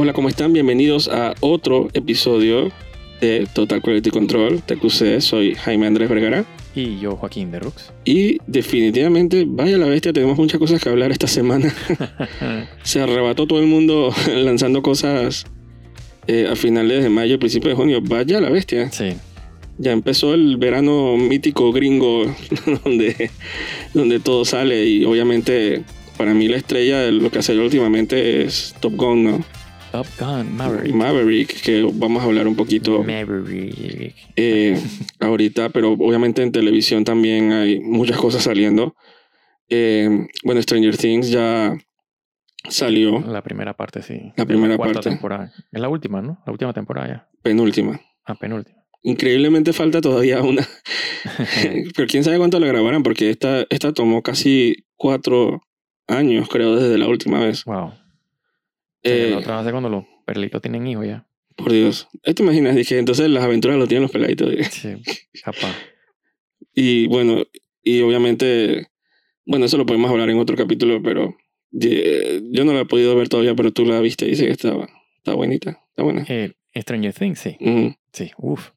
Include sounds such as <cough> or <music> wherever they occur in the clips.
Hola, ¿cómo están? Bienvenidos a otro episodio de Total Quality Control, TQC. Soy Jaime Andrés Vergara. Y yo, Joaquín de Rux. Y definitivamente, vaya la bestia, tenemos muchas cosas que hablar esta semana. <laughs> Se arrebató todo el mundo <laughs> lanzando cosas eh, a finales de mayo, principios de junio. Vaya la bestia. Sí. Ya empezó el verano mítico gringo, <laughs> donde, donde todo sale. Y obviamente, para mí, la estrella de lo que ha salido últimamente es Top Gun, ¿no? Top Gun, Maverick. Maverick, que vamos a hablar un poquito Maverick. eh, ahorita, pero obviamente en televisión también hay muchas cosas saliendo. Eh, bueno, Stranger Things ya salió, La primera parte, sí. La primera cuarta parte. temporada. Es la última, ¿no? La última temporada ya. penúltima. Ah, penúltima. Increíblemente falta todavía una, <laughs> <laughs> pero quién sabe cuánto la grabarán, porque esta, esta tomó casi cuatro años, creo, desde la última vez. wow. Eh, la otra ser cuando los perlitos tienen hijos ya. por Dios. ¿Eh, ¿Te imaginas? Dije, entonces las aventuras lo tienen los peladitos. Sí, capaz. Y bueno, y obviamente, bueno, eso lo podemos hablar en otro capítulo, pero eh, yo no la he podido ver todavía, pero tú la viste y dice que estaba, está bonita, está buena. Eh, Stranger Things, sí. Sí, uff. O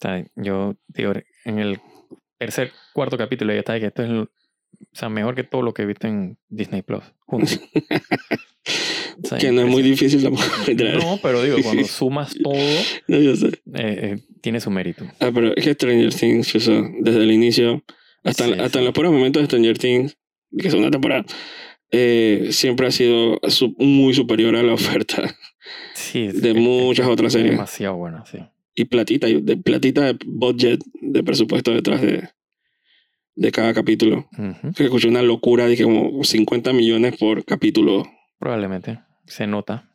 sea, yo digo, en el tercer, cuarto capítulo ya está que esto es o sea, mejor que todo lo que he visto en Disney Plus. juntos. <laughs> O sea, que no es muy difícil tampoco. <laughs> No, pero digo, cuando <laughs> sumas todo, No, yo sé. eh, eh, tiene su mérito. Ah, pero es que Stranger Things, eso, desde el inicio, hasta, Sí, hasta sí. en los puros momentos de Stranger Things, que es una temporada, eh, siempre ha sido muy superior a la oferta Sí, de es- muchas es otras series. Demasiado buena, sí. y platita, de platita de budget, de presupuesto detrás de, de cada capítulo. Que escuché una locura, dije como 50 millones por capítulo. Probablemente. Se nota.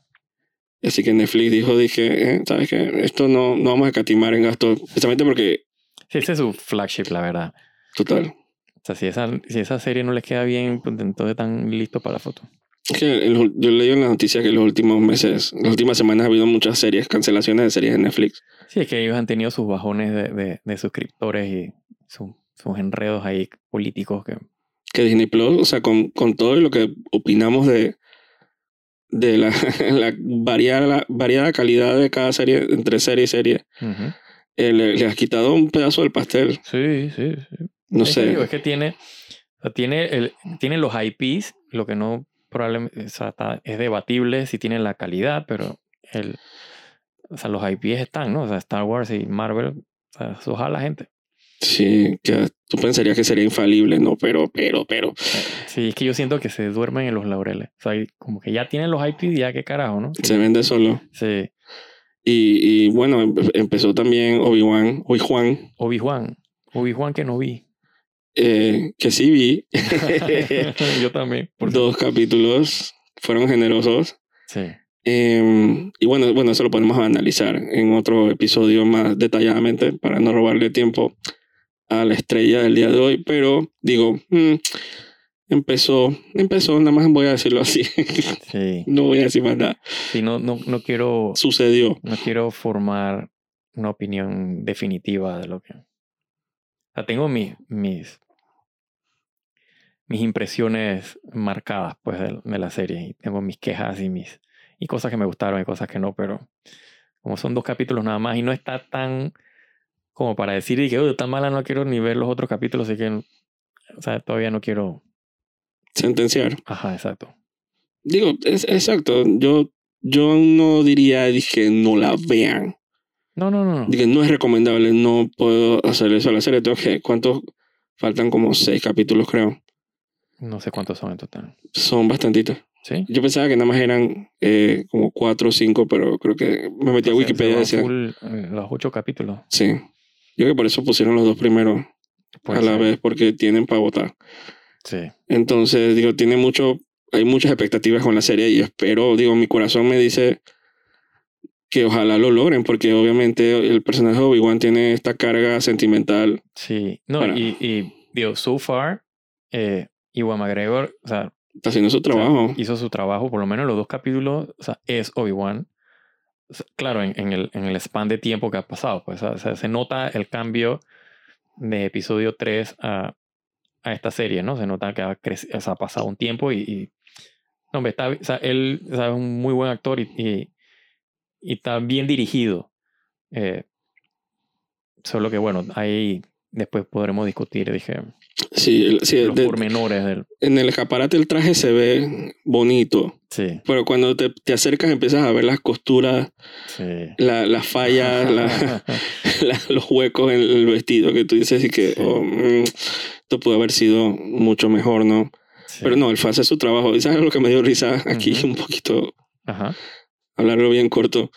Así que Netflix dijo, dije, eh, ¿sabes qué? Esto no, no vamos a catimar en gastos, precisamente porque, Sí, ese es su flagship, la verdad. total, O sea, si esa, si esa serie no les queda bien, pues entonces están listos para la foto. es que en los- yo leí en las noticias que en los últimos meses, las últimas semanas ha habido muchas series, cancelaciones de series de Netflix. Sí, es que ellos han tenido sus bajones de, de, de suscriptores y su- sus enredos ahí políticos que... Que Disney Plus, o sea, con, con todo lo que opinamos de, de la, <laughs> la variada, variada calidad de cada serie, entre serie y serie, eh, le, le has quitado un pedazo del pastel. Sí, sí, sí. No es Que sé. digo, es que tiene, o sea, tiene, el, tiene los IPs, lo que no probablemente o sea, está- es debatible si tiene la calidad, pero el, o sea, los IPs están, ¿no? O sea, Star Wars y Marvel, o sea, eso la gente. Sí, que tú pensarías que sería infalible, no, pero, pero, pero. Sí, es que yo siento que se duermen en los laureles. O sea, y como que ya tienen los IPs, ya qué carajo, ¿no? Se vende solo. Sí. Y, y bueno, empe- empezó también Obi-Wan, Obi-Juan, Obi-Wan. Obi-Wan que no vi. eh, que sí vi. <laughs> yo también. por Dos capítulos fueron generosos. Sí. Eh, y bueno, bueno, eso lo podemos analizar en otro episodio más detalladamente para no robarle tiempo a la estrella del día de hoy. Pero digo, mm, empezó, empezó, nada más voy a decirlo así. <laughs> Sí. no voy a decir más nada. Sí, no, no, no quiero Sucedió. no quiero formar una opinión definitiva de lo que. O sea, tengo mis, mis, mis impresiones marcadas pues, de, de la serie. Y tengo mis quejas y mis y cosas que me gustaron y cosas que no, pero como son dos capítulos nada más y no está tan como para decir y que "Uy, tan mala no quiero ni ver los otros capítulos, así que o sea, todavía no quiero. Sentenciar. Ajá, exacto. Digo, es exacto. Yo, yo no diría, dije, no la vean. No, no, no. Dije, no es recomendable, no puedo hacer eso a la serie. Tengo que, ¿cuántos? Faltan como seis capítulos, creo. No sé cuántos son en total. Son bastantitos. ¿Sí? Yo pensaba que nada más eran eh, como cuatro o cinco, pero creo que me metí a Se- se Wikipedia decía. full, eh, los ocho capítulos. Sí. Yo que por eso pusieron los dos primeros Puede a la vez, porque tienen para votar. Sí. Entonces, digo, tiene mucho, hay muchas expectativas con la serie y espero, digo, mi corazón me dice que ojalá lo logren, porque obviamente el personaje de Obi-Wan tiene esta carga sentimental. Sí. No, Bueno. y, y digo, so far, eh, Iwan McGregor, o sea, Está haciendo su trabajo. hizo su trabajo, por lo menos en los dos capítulos, o sea, es Obi-Wan. Claro, en, el, en el span de tiempo que ha pasado, pues, se nota el cambio de episodio 3 a, a esta serie, ¿no? Se nota que ha, o sea, ha pasado un tiempo y, No, hombre, está, o él es un muy buen actor y, y, y está bien dirigido. Eh, solo que, bueno, ahí después podremos discutir, dije, Sí, sí, los de- pormenores del... en el escaparate el traje se ve bonito, Sí, pero cuando te, te acercas empiezas a ver las costuras, sí. la- las fallas, <laughs> la- la- los huecos en el vestido que tú dices y que Sí. oh, mm, esto pudo haber sido mucho mejor, ¿no? Pero no, él fue hacer su trabajo. ¿Y sabes lo que me dio risa <laughs> aquí? Ujú. Un poquito, Ajá. hablarlo bien corto.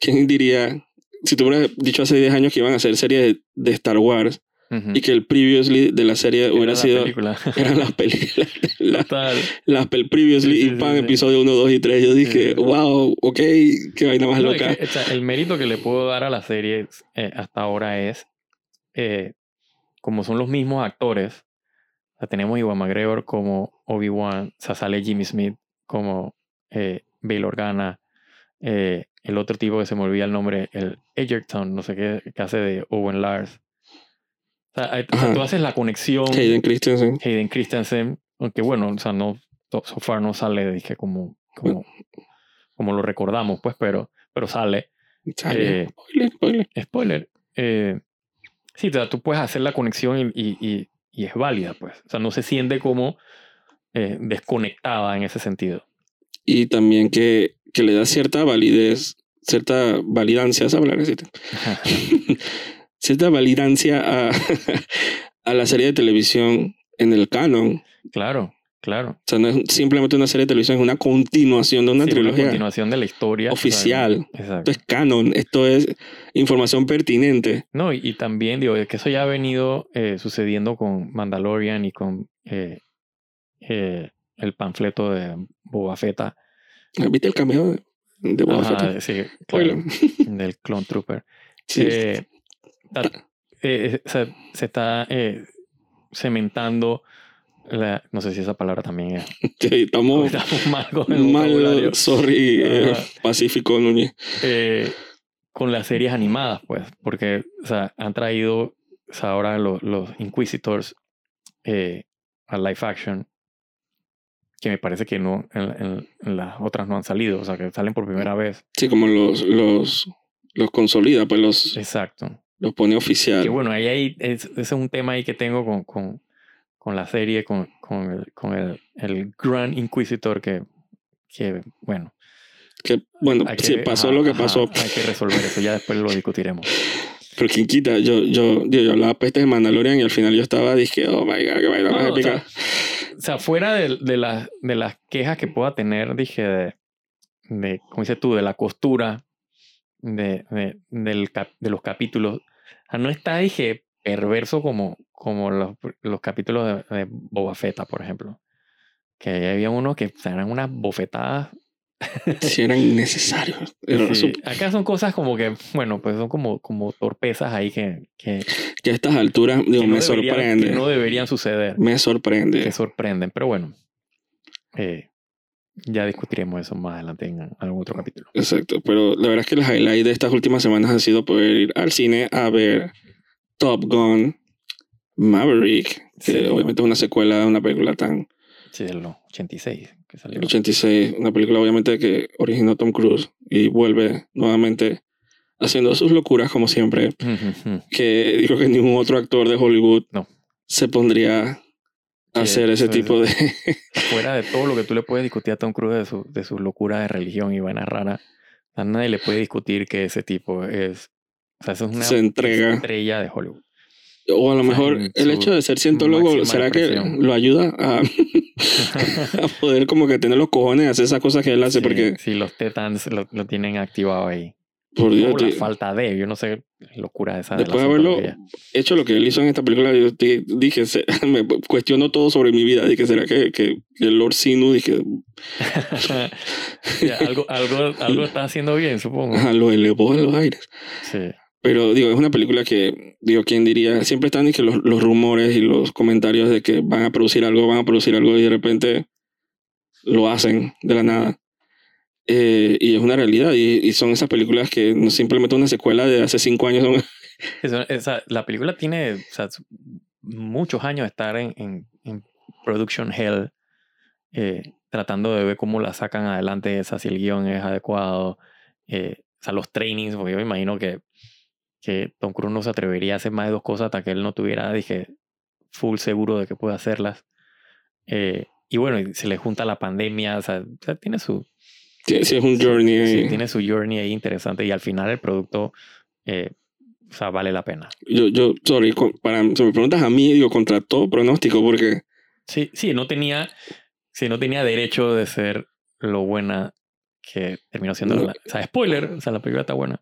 ¿Quién diría, si tú hubieras dicho hace 10 años que iban a hacer series de, de Star Wars Y que el previously de la serie Era hubiera la sido... película. <laughs> Eran las películas, <laughs> las, Total. las pel- previously Sí, sí, y pan, sí. episodio 1, 2 y 3. Yo dije, wow, ok, qué vaina más No, es loca. que, o sea, el mérito que le puedo dar a la serie eh, hasta ahora es, eh, como son los mismos actores, o sea, tenemos a Iwan McGregor como Obi-Wan, o sea, sale Jimmy Smith como eh, Bail Organa, eh, el otro tipo que se me olvida el nombre, el Edgerton, no sé qué, que hace de Owen Lars. Sea, hay- o sea, tú haces la conexión Hayden Christensen. Hayden Christensen, aunque bueno, o sea, no, so far no sale, dije, como, como, como lo recordamos, pues, pero, pero sale. Sale. Eh, Spoiler, spoiler. Spoiler. eh, sí, o sea, tú puedes hacer la conexión y, y, y- y es válida, pues. O sea, no se siente como eh, desconectada en ese sentido. Y también que, que le da cierta validez, cierta validancia, ¿sabes hablar así? <laughs> cierta validancia a, <laughs> a la serie de televisión en el canon. claro, claro. O sea, no es simplemente una serie de televisión, es una continuación de una Sí, trilogía continuación de la historia. oficial. Esto es canon, esto es información pertinente. No, y, y también digo, es que eso ya ha venido eh, sucediendo con Mandalorian y con eh, eh, el panfleto de Boba Fett. ¿Viste el cameo de, de Boba Fett? sí, claro, del Clone Trooper. <laughs> Sí. Eh, eh, se, se está eh, cementando, la, no sé si esa palabra también es. <laughs> Sí, estamos <laughs> Estamos mal con el mal, sorry, eh. Pacífico Núñez. Con las series animadas, pues, porque o sea, han traído o sea, ahora los, los Inquisitors a live action, que me parece que no, en, en- en las otras no han salido, o sea, que salen por primera vez. Sí, como los, los, los consolida, pues los, Exacto. Los pone oficial. Que bueno, ahí, ahí es, ese es un tema ahí que tengo con, con, con la serie, con, con, el, con el, el Grand Inquisitor, que, que bueno, Que, bueno, que, sí, pasó ajá, lo que ajá, pasó. Hay que resolver eso, ya después lo discutiremos. Pero quien quita, yo, yo, yo, yo hablaba peste de Mandalorian y al final yo estaba, dije, oh my god, qué vaina más No, épica. O sea, fuera de, de, las, de las quejas que pueda tener, dije, de, de como dices tú, de la costura de, de, del cap- de los capítulos, o sea, no está, dije, perverso como, como los, los capítulos de, de Boba por ejemplo. Que había unos que o sea, eran unas bofetadas. Si eran necesarios. <laughs> Era Sí, sup- Acá son cosas como que, bueno, pues son como, como torpezas ahí que, que, que a estas alturas, digo, no me deberían- sorprende. que no deberían suceder. Me sorprende. que sorprenden. Pero bueno, eh, ya discutiremos eso más adelante en algún otro capítulo. Exacto, pero la verdad es que el highlight de estas últimas semanas ha sido poder ir al cine a ver Top Gun Maverick, que obviamente es una secuela de una película tan Sí, de los 86 que salió. el 86, una película obviamente que originó Tom Cruise y vuelve nuevamente haciendo sus locuras como siempre, que digo que ningún otro actor de Hollywood No. se pondría hacer ese eso es- tipo de... <laughs> Fuera de todo lo que tú le puedes discutir a Tom Cruise de su, de su locura de religión y vaina rara, a nadie le puede discutir que ese tipo es. O sea, eso es una Se entrega. estrella de Hollywood. O a lo sea, mejor el hecho de ser cientólogo, ¿será que lo ayuda a, <laughs> a <laughs> poder como que tener los cojones hacer esas cosas que él hace? Sí, Porque, sí, los Tetans lo, lo tienen activado ahí. Por Dios, O la falta de, yo no sé, locura esa. después de haberlo hecho lo que él hizo en esta película, yo te- dije, se- <laughs> me cuestiono todo sobre mi vida. Dije, ¿será que, que, que el Lord Sinu, dije, <laughs> Ya, algo, algo, algo está haciendo bien, supongo. ajá, lo elevó a los aires? Sí. Pero digo, es una película que, digo, ¿quién diría? Siempre están y que los, los rumores y los comentarios de que van a producir algo, van a producir algo y de repente lo hacen de la nada. Eh, y es una realidad. Y, y son esas películas que no simplemente una secuela de hace cinco años. Son, <laughs> Eso- esa- la película tiene o sea, muchos años de estar en, en, en production hell. eh, tratando de ver cómo la sacan adelante, esa, si el guion es adecuado, eh, o sea, los trainings, porque yo me imagino que, que Tom Cruise no se atrevería a hacer más de dos cosas hasta que él no tuviera, dije, full seguro de que puede hacerlas. Eh, y bueno, se le junta la pandemia, o sea, tiene su... Sí, sí, es un journey. Sí, tiene su journey ahí interesante y al final el producto, eh, o sea, vale la pena. Yo, yo, sorry, para, si me preguntas a mí, digo, contra todo pronóstico, porque... Sí, sí, no tenía, sí, no tenía derecho de ser lo buena que terminó siendo... La, o sea, spoiler, o sea, la película está buena.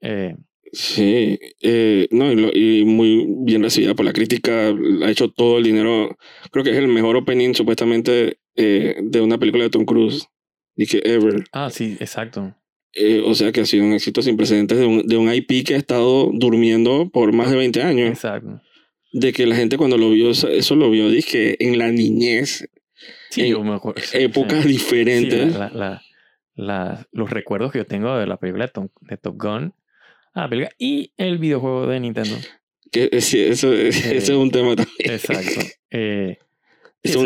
Eh, Sí, eh, no, y, muy bien recibida por la crítica, ha hecho todo el dinero, creo que es el mejor opening supuestamente eh, de una película de Tom Cruise, dije ever. Ah, sí, exacto. Eh, o sea que ha sido un éxito sin precedentes de un, de un IP que ha estado durmiendo por más de 20 años. Exacto. De que la gente cuando lo vio, eso lo vio, dije, en la niñez. Sí, en yo me acuerdo. Épocas diferentes. Sí, la, la, la, los recuerdos que yo tengo de la película de, Top Gun Ah, película y el videojuego de Nintendo. Que, eh, sí, eso, eh, <laughs> ese es un tema también. Exacto. <laughs> Eh, sí,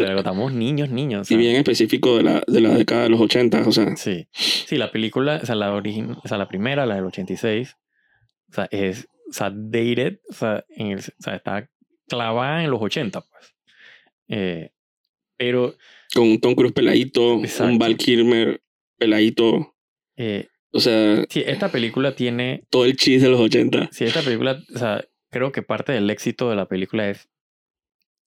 niños, niños. Y bien específico de la, de la década de los 80, o sea. Sí. Sí, la película, o sea, la, origin, o sea, la primera, la del 86, o sea, es, o sea, dated, o sea, en el, o sea está clavada en los 80, pues. Eh, pero... Con un Tom Cruise peladito, exacto. un Val Kilmer peladito. Eh, o sea. Sí, esta película tiene. Todo el chiste de los 80. Sí, esta película. O sea, creo que parte del éxito de la película es.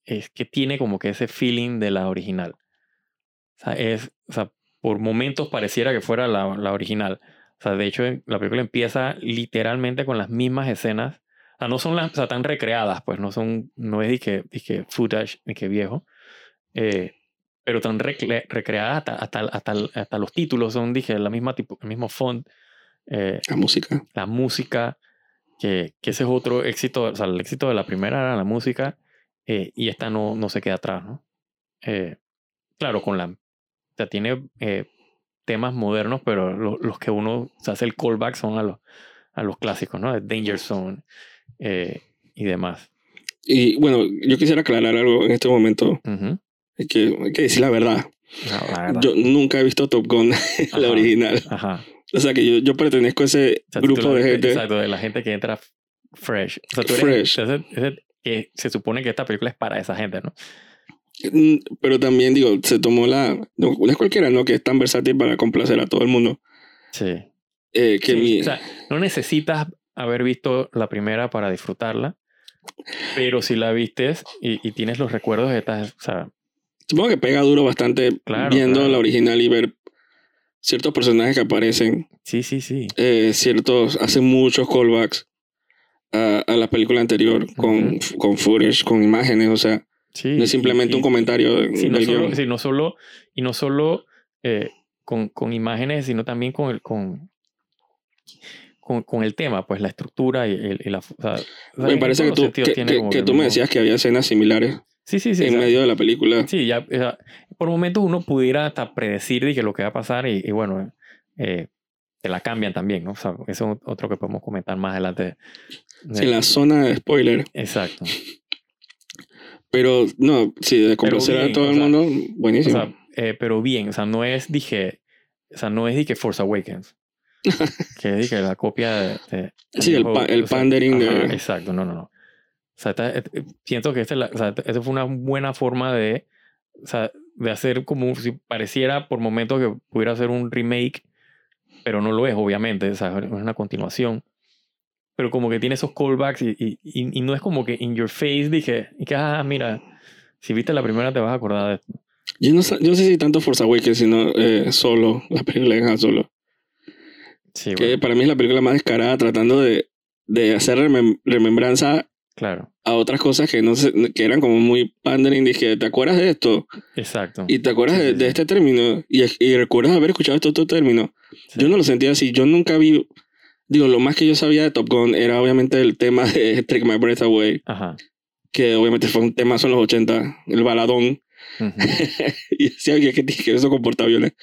Es que tiene como que ese feeling de la original. O sea, es. O sea, por momentos pareciera que fuera la, la original. O sea, de hecho, la película empieza literalmente con las mismas escenas. O sea, no son las, o sea, tan recreadas, pues no son. No es que, que footage, que viejo. Eh, pero tan recre recreadas hasta, hasta, hasta, hasta, los títulos son, dije, la misma tipo, el mismo font. Eh, la música. La música, que, que, ese es otro éxito, o sea, el éxito de la primera era la música eh, y esta no, no se queda atrás, ¿no? Eh, claro, con la... O sea, tiene temas modernos, pero lo, los que uno se hace el callback son a los, a los clásicos, ¿no? Danger Zone y demás. Y bueno, yo quisiera aclarar algo en este momento. Uh -huh. Hay que, hay que decir la verdad. No, la verdad. Yo nunca he visto Top Gun, <laughs> Ajá, la original. Ajá. O sea que yo, yo pertenezco a ese O sea, grupo la- de gente. Exacto, de la gente que entra fresh. O sea, tú eres Fresh. ese- ese que se supone que esta película es para esa gente, ¿no? Mm, Pero también digo, se tomó la. No, es cualquiera, ¿no? Que es tan versátil para complacer a todo el mundo. Sí. Eh, que Sí, mi, O sea, no necesitas haber visto la primera para disfrutarla, pero si la vistes y, y tienes los recuerdos de estas, o sea, supongo que pega duro bastante Claro, viendo claro. la original y ver ciertos personajes que aparecen. sí, sí, sí. eh, ciertos. Hacen muchos callbacks a, a la película anterior con, con footage, con imágenes. O sea, sí no es simplemente y- un comentario de- Sí, no del solo, sí, no solo, y no solo eh, con, con imágenes, sino también con el, con, con, con el tema, pues la estructura y, el- y la... o sea, Me parece que tú, que, que- que tú me decías que había escenas similares Sí, sí, sí. en o sea, medio de la película. Sí, ya, o sea, por momentos uno pudiera hasta predecir de que lo que va a pasar y, y bueno, eh, te la cambian también, ¿no? O sea, eso es otro que podemos comentar más adelante. Sí, la zona de spoiler. Exacto. Pero no, sí, de complacer bien, a todo o el sea, mundo, O buenísimo. sea, eh, pero bien, o sea, no es, dije, o sea, no es que Force Awakens. <laughs> que que la copia de... de- Sí, el pa- el o sea, pandering de- Exacto, no, no, no. O sea, esta- eh, siento que esta, o sea, esta fue una buena forma de, o sea, de hacer como si pareciera por momentos que pudiera ser un remake, pero no lo es, obviamente, o sea, es una continuación. Pero como que tiene esos callbacks y, y, y- y no es como que in your face dije, y que, ah, mira, si viste la primera te vas a acordar de esto. Yo no, yo no sé si tanto Force Awakens, sino eh, solo, la película de Han Solo. Sí, Que bueno, para mí es la película más descarada, tratando de, de hacer remem- remembranza claro, a otras cosas que no sé, que eran como muy pandering. Dije, ¿te acuerdas de esto? exacto. Y te acuerdas Sí, de, sí, de este término. Y, y recuerdas haber escuchado este otro término. Sí. Yo no lo sentía así. Yo nunca vi. Digo, lo más que yo sabía de Top Gun era obviamente el tema de <laughs> Take My Breath Away, Ajá. que obviamente fue un tema en los 80, el baladón. Ujú. <laughs> y decía oye, que, que eso comporta violencia.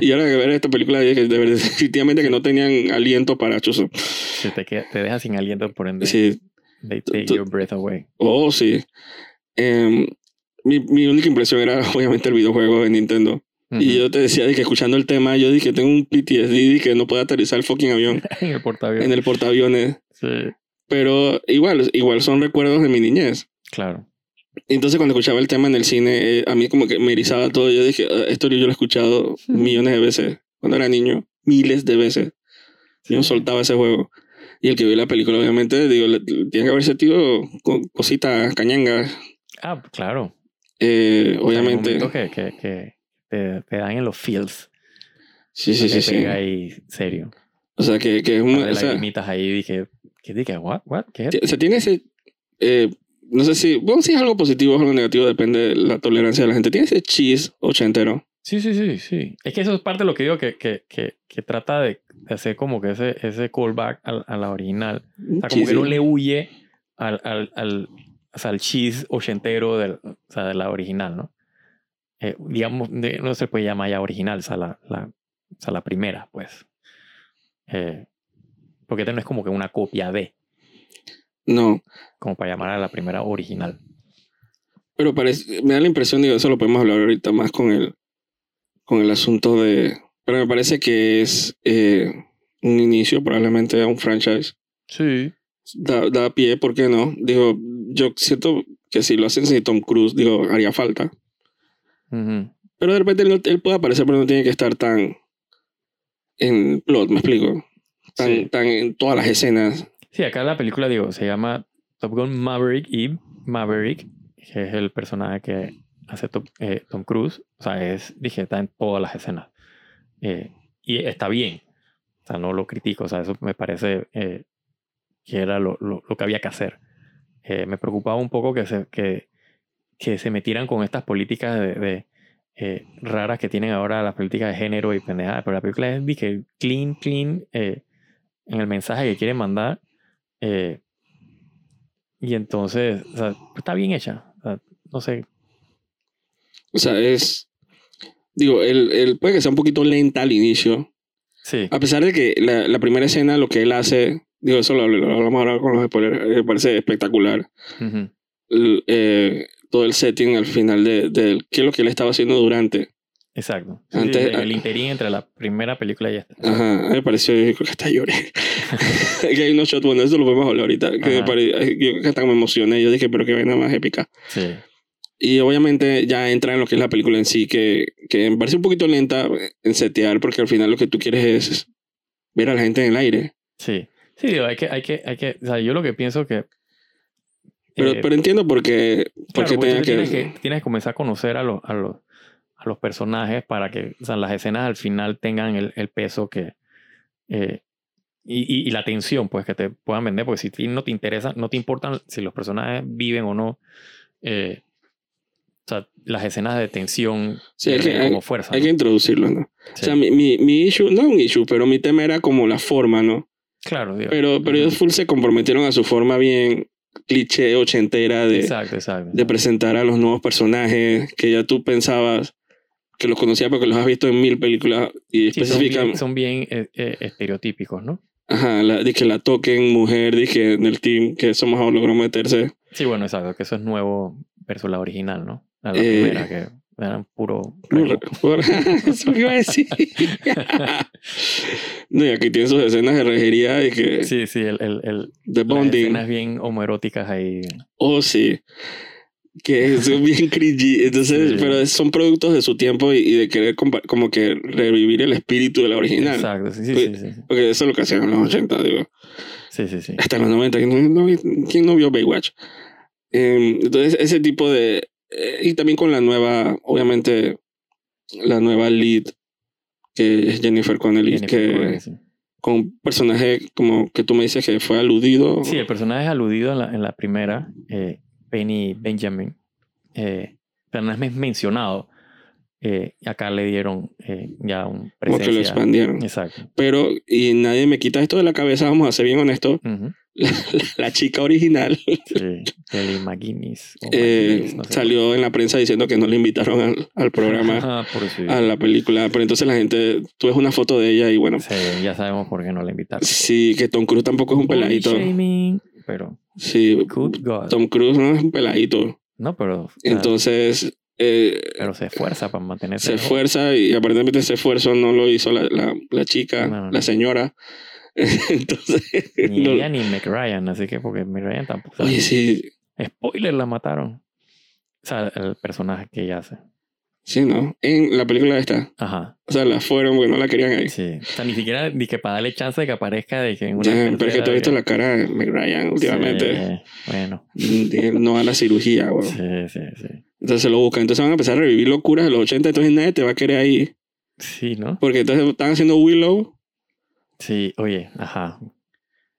y ahora que ver esta película, dije, de verdad, <laughs> definitivamente que no tenían aliento para chuzo. Te, queda- te deja sin aliento por ende. Sí, They take your breath away. oh, sí. Em, mi, mi única impresión era <laughs> obviamente el videojuego de Nintendo. Y yo te decía de que escuchando el tema, yo dije, tengo un PTSD de que no puedo aterrizar el fucking avión <laughs> en el portaaviones. en el portaaviones. Sí, Pero igual, igual son recuerdos de mi niñez. claro. Entonces cuando escuchaba el tema en el cine, eh, a mí como que me erizaba todo. Yo dije, "Ah, esto yo lo he escuchado <laughs> millones de veces. Cuando era niño, miles de veces. Yo no soltaba ese juego. Y el que vio la película, obviamente, digo, le- tiene que haber sentido co- cositas cañangas. Ah, claro. Eh, hay obviamente. que, que, que te, te dan en los feels. Sí, sí, te sí, sí. pega ahí serio. O sea, que, que es Un un... par de O sea, lagrimitas ahí dije, ¿qué dije? ¿What? ¿What? ¿Qué o sea, tiene ese... eh, no sé si... Bueno, si es algo positivo o algo negativo, depende de la tolerancia de la gente. Tiene ese cheese ochentero. Sí, sí, sí, sí. Es que eso es parte de lo que digo que, que, que, que trata de, de hacer como que ese, ese callback al- a, la original. O sea, como que no le huye al, al, al, o sea, al cheese ochentero del, o sea, de la original, ¿no? Eh, digamos, de- no se puede llamar ya original, o sea, la, la, o sea, la primera, pues. Eh, porque esta no es como que una copia de, No. como para llamar a la primera original. Pero parece, me da la impresión, digo, eso lo podemos hablar ahorita más con el, con el asunto de... Pero me parece que es eh, un inicio probablemente a un franchise. Sí. Da, da pie, ¿por qué no? Digo, yo siento que si lo hacen sin Tom Cruise, digo, haría falta. Pero de repente él, él puede aparecer, pero no tiene que estar tan en plot, ¿me explico? Tan, Sí. tan en todas las escenas. Sí, acá la película, digo, se llama Top Gun Maverick y Maverick, que es el personaje que hace eh, Tom Cruise. O sea, es, dije, está en todas las escenas. Eh, y está bien. O sea, no lo critico. O sea, eso me parece eh, que era lo, lo- lo que había que hacer. Eh, me preocupaba un poco que se, que, que se metieran con estas políticas de, de, eh, raras que tienen ahora las políticas de género y pendejadas. Pero la película es, dije, clean, clean. eh, en el mensaje que quieren mandar. eh, y entonces, o sea, está bien hecha. O sea, no sé. O sea, es... Digo, él, él puede que sea un poquito lenta al inicio. Sí, A pesar de que la, la primera escena, lo que él hace... Digo, eso lo, lo hablamos ahora con los spoilers. eh, Me parece espectacular. ujú, L- eh, todo el setting al final de, de qué es lo que él estaba haciendo durante. exacto. Antes- el interín entre la primera película y esta. Ajá, me pareció, yo creo que hasta lloré. <laughs> que hay unos shots, bueno, eso lo podemos hablar ahorita. Que yo que hasta me emocioné. Yo dije, pero qué vaina más épica. Sí, Y obviamente ya entra en lo que es la película en sí, que, que me parece un poquito lenta en setear, porque al final lo que tú quieres es ver a la gente en el aire. sí. Sí, digo, hay que, hay que, hay que, o sea, yo lo que pienso que... Pero, eh, pero entiendo por qué, claro, porque tienes que... tienes que comenzar a conocer a los, a los, a los personajes para que o sea, las escenas al final tengan el, el peso que... eh, y, y, y la tensión, pues, que te puedan vender, porque si no te interesa, no te importan si los personajes viven o no, eh, o sea, las escenas de tensión Sí, hay que- pierden hay- como fuerza. Hay ¿no? que introducirlo, ¿no? Sí. O sea, mi, mi, mi issue, no un issue, pero mi tema era como la forma, ¿no? claro, digo. Pero, pero ellos full se comprometieron a su forma bien cliché ochentera de, Exacto, exacto. de presentar a los nuevos personajes que ya tú pensabas que los conocías porque los has visto en mil películas y Sí, son bien, son bien, eh, eh, estereotípicos, ¿no? ajá, la, que la toquen mujer, que en el team que somos logró meterse. Sí, bueno, exacto, que eso es nuevo versus la original, ¿no? La, Eh, primera, que eran puro... Por- rego. <laughs> por- Eso que iba a decir. <laughs> no, y aquí tienen sus escenas de rejería y que Sí, sí, el, el, el, de bonding. escenas bien homoeróticas ahí. Oh, sí. Que es bien cringy. Entonces, Sí. pero son productos de su tiempo y, y de querer como que revivir el espíritu de la original. Exacto, sí, sí, Pues- sí, sí. Porque eso es lo que hacían en los 80, digo. Sí, sí, sí. Hasta los 90. ¿Quién no, no- quién no vio Baywatch? Eh, entonces, ese tipo de... eh, y también con la nueva, obviamente, la nueva lead, que es Jennifer Connelly, Jennifer que Connelly, sí. con un personaje como que tú me dices que fue aludido. Sí, el personaje aludido en la, en la primera, eh, Penny Benjamin, eh, pero no es men- mencionado. Eh, acá le dieron eh, ya un como que lo presencia. expandieron. Exacto. Pero, y nadie me quita esto de la cabeza, vamos a ser bien honestos. Ujú. La, <laughs> la- la chica original Sí, Kelly McGuinness. eh, McGuinness, no sé. salió en la prensa diciendo que no le invitaron al, al programa, <laughs> Ajá, sí. a la película. Pero entonces la gente, tú ves una foto de ella y bueno, Sí, ya sabemos por qué no la invitaron. sí, que Tom Cruise tampoco es un peladito. shaming, pero Sí, good God. Tom Cruise no es un peladito. No, pero Entonces, Eh, Pero se esfuerza para mantenerse. se esfuerza y aparentemente ese esfuerzo no lo hizo la, la, la chica, No, no. la señora. <laughs> Entonces, Ni no- ella ni McRyan, así que porque McRyan tampoco. oye, sí, Spoiler, la mataron. O sea, el personaje que ella hace. sí, ¿no? En la película esta. Ajá. O sea, la fueron porque no la querían ahí. Sí. O sea, ni siquiera ni que para darle chance de que aparezca de que en una. Ya, pero es que tú has visto la cara de McRyan últimamente. Sí, bueno. No a la cirugía, güey. Sí, sí, sí. Entonces lo buscan. Entonces van a empezar a revivir locuras de los 80. Entonces nadie te va a querer ahí. Sí, ¿no? Porque entonces están haciendo Willow. Sí, oye, ajá.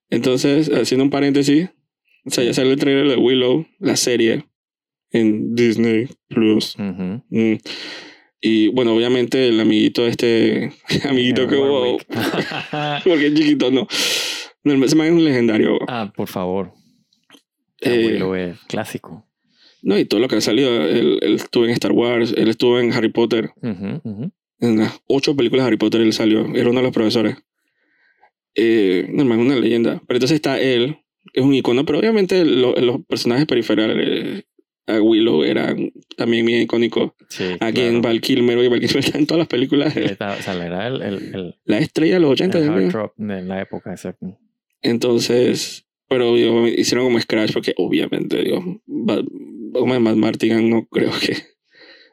Entonces, haciendo un paréntesis. O sea, ya salió el trailer de Willow, la serie, en Disney Plus. Mm. Y bueno, obviamente el amiguito este, <laughs> amiguito Eh, que hubo, <laughs> porque es chiquito, no. No, Ese man es un legendario. ah, por favor. Eh, Abuelo es clásico. No, y todo lo que ha salido. Él, él estuvo en Star Wars, él estuvo en Harry Potter. En las ocho películas de Harry Potter él salió. Era uno de los profesores. Eh, es una leyenda. Pero entonces está él, es un icono, pero obviamente lo- los personajes periferales a Willow eran también bien icónicos. Sí. Aquí claro. en Val Kilmer, oye, Val Kilmer está en todas las películas. O sea, era el, el, el, La estrella de los 80. el ¿no? heartthrob de la época, exacto. Entonces, pero digo, hicieron como Scratch porque obviamente, digo, Matt Martigan no creo que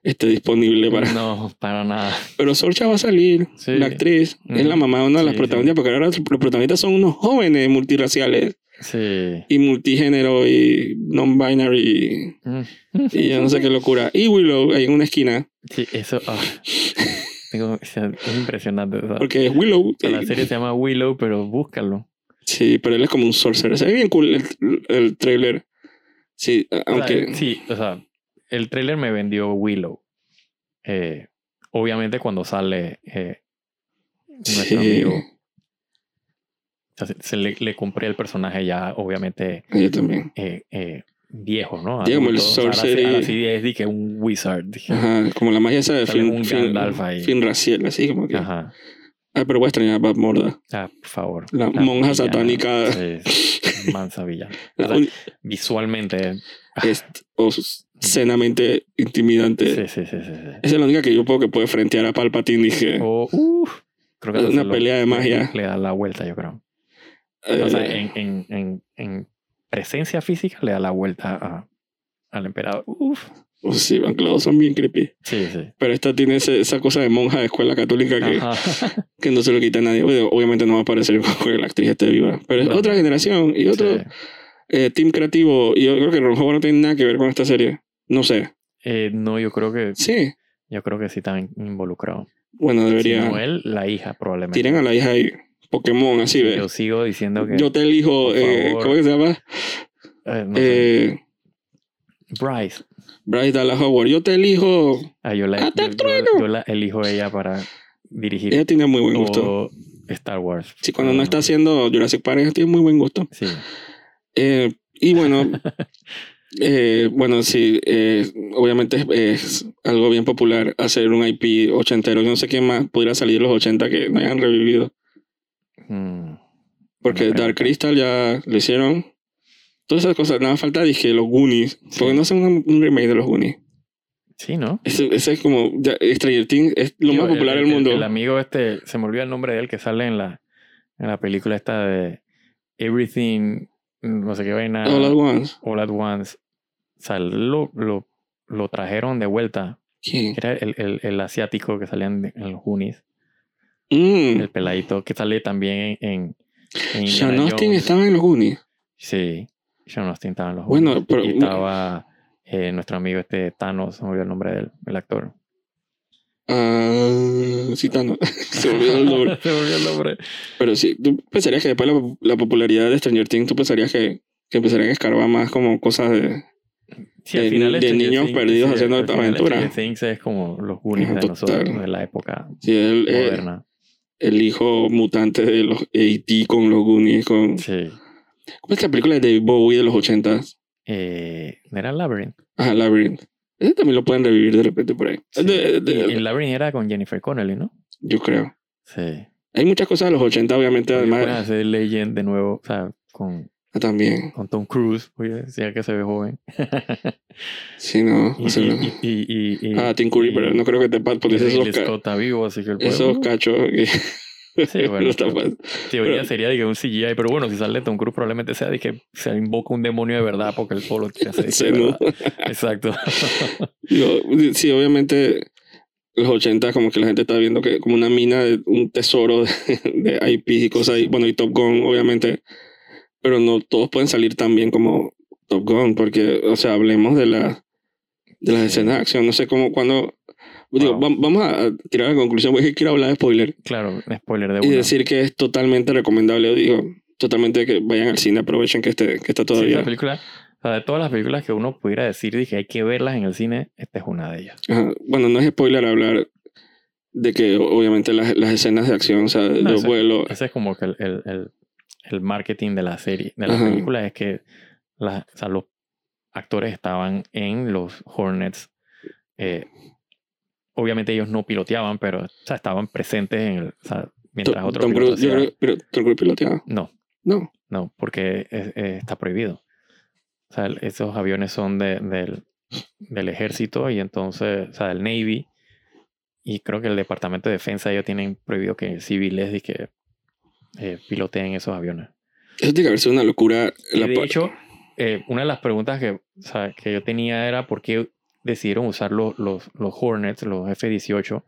esté disponible para... No, para nada. <laughs> Pero Sorcha va a salir, Sí. la actriz, es la Ujú. mamá de una de las Sí, protagonistas, porque ahora los protagonistas son unos jóvenes multiraciales Sí. y multigénero y non-binary Mm. y yo no sé qué locura. Y Willow ahí en una esquina, Sí, eso. ah. Tengo- es impresionante. o sea, porque es Willow. o sea, la eh, serie se llama Willow, pero búscalo. Sí, pero él es como un sorcerer. Se ve bien cool el, el trailer. Sí, O sea, aunque... sí, o sea, el trailer me vendió Willow. Eh, obviamente cuando sale eh, nuestro sí. amigo. o sea, se, le, le compré el personaje ya, obviamente, Yo también. eh, eh, viejo, ¿no? Sí, como el sorcery. ahora sí es que un wizard. dije. Ajá, como la magia esa de Sale fin, un fin, Gandalf ahí. fin racial, así como que. Ajá. Ah, pero voy a extrañar a Bab Morda. Ah, por favor. La Ah, monja villana. satánica. Sí, mansa villana. O <laughs> La sea, un- visualmente. es obscenamente intimidante. Sí, sí, sí, sí. sí. Esa es la única que yo puedo que puede frentear a Palpatine. Dije, O, uf, creo que Es una pelea de magia. Le da la vuelta, yo creo. eh, O sea, en, en, en, en presencia física le da la vuelta a, al emperador. Uf. oh, sí, Van Cloud son bien creepy. Sí, sí. Pero esta tiene ese- esa cosa de monja de escuela católica que, <laughs> que no se lo quita a nadie. Obviamente no va a aparecer con la actriz esté viva. Pero es No. otra generación y otro Sí. eh, team creativo. Y yo creo que Ron Howard no tiene nada que ver con esta serie. No sé. Eh, no, yo creo que Sí. yo creo que sí están involucrados. Bueno, Si debería. no él, la hija probablemente. Tiren a la hija ahí. Pokémon, así ve. Yo sigo diciendo que. Yo te elijo. Eh. ¿Cómo que se llama? eh, no sé. Eh, Bryce. Bryce Dallas Howard. Yo te elijo. Ah, yo, la, ¡Ata yo, el trueno! yo la elijo ella para dirigir Ella tiene muy buen gusto. Star Wars. Sí, cuando no Ah, está haciendo Jurassic Park, ella tiene muy buen gusto. Sí. Eh, y bueno, <laughs> eh, bueno, sí, eh, obviamente es, algo bien popular hacer un IP ochentero. Yo no sé quién más pudiera salir de los 80 que no hayan revivido. Mm, Porque Buena Dark pregunta. Crystal ya lo hicieron. Todas esas cosas. Nada falta, dije, los Goonies. Sí. Porque no hacen un, un remake de los Goonies. Sí, ¿no? Ese, ese es como. ya, Stranger Things es lo Digo, más popular el, del el- mundo. El, amigo este, se me olvidó el nombre de él que sale en la, en la película esta de Everything, no sé qué vaina. All at Once. All at Once. O sea, lo, lo, lo trajeron de vuelta. ¿Quién? Era el, el, el asiático que salía en, en los Goonies. Mm. El peladito que sale también en. en Sean Austin estaba en los Goonies. Sí, Sean Austin estaba en los Bueno, Goonies. pero- Y estaba eh, nuestro amigo este Thanos, se me olvidó el nombre del el actor. Ah, sí, Thanos. <laughs> Se olvidó el nombre. <laughs> se olvidó el nombre. Pero sí, tú pensarías que después de la, la popularidad de Stranger Things, tú pensarías que, que empezarían a escarbar más como cosas de... Sí, al de- final de Stranger niños Things- perdidos haciendo al final aventuras. Stranger Things es como los Goonies de nosotros, de la época Sí, el, moderna. el hijo mutante de los A.T. con los Goonies, con... Sí. ¿Cómo es la película de David Bowie de los 80? Eh, ¿Era Labyrinth? Ajá, Labyrinth. Ese también lo pueden revivir de repente por ahí. Sí. De- de- Y el Labyrinth era con Jennifer Connelly, ¿no? yo creo. Sí. Hay muchas cosas de los 80, obviamente, También además... pueden hacer Legend de nuevo, o sea, con Ah, también. Con Tom Cruise, oye, decía que se ve joven. <laughs> Sí, no. y, o sea, y- y- y- ah, Tim Curry, pero no creo que te pase porque y esos, ca- vivo, así que puede- esos cachos que Sí, <laughs> bueno, no está pas- teoría pero- sería de que un CGI, pero bueno, si sale Tom Cruise probablemente sea de que se invoca un demonio de verdad porque solo quiere hacer de Sí, ¿no? <laughs> Exacto. <laughs> Digo, sí, obviamente los 80 como que la gente está viendo que como una mina de un tesoro de, de IP y cosas y bueno y Top Gun obviamente pero no todos pueden salir tan bien como Top Gun porque o sea hablemos de la de las escenas de acción no sé cómo cuando Wow. vamos a tirar la conclusión porque quiero hablar de spoiler claro, spoiler de y uno. decir que es totalmente recomendable digo totalmente que vayan al cine aprovechen que este que está Sí, todavía esa película, o sea, de todas las películas que uno pudiera decir dije hay que verlas en el cine, esta es una de ellas. Ajá. Bueno, no es spoiler hablar de que obviamente las, las escenas de acción, o sea, de No, sí. vuelo, Ese es como que el, el, el, el marketing de la serie, de la Ajá. película, es que la- o sea, los actores estaban en los Hornets. eh, obviamente ellos no piloteaban, pero o sea, estaban presentes en el, o sea, mientras otros Tom Cruise, yo hacían- creo, pero Tom Cruise piloteaba. No, No. no, porque es- eh, está prohibido. O sea, esos aviones son de- del, del ejército y entonces, o sea, del Navy. Y creo que el Departamento de Defensa ellos tienen prohibido que civiles y que eh, piloteen esos aviones. Eso tiene que haber sido una locura. La de hecho, eh, una de las preguntas que, o sea, que yo tenía era por qué decidieron usar los, los, los Hornets, los F-18,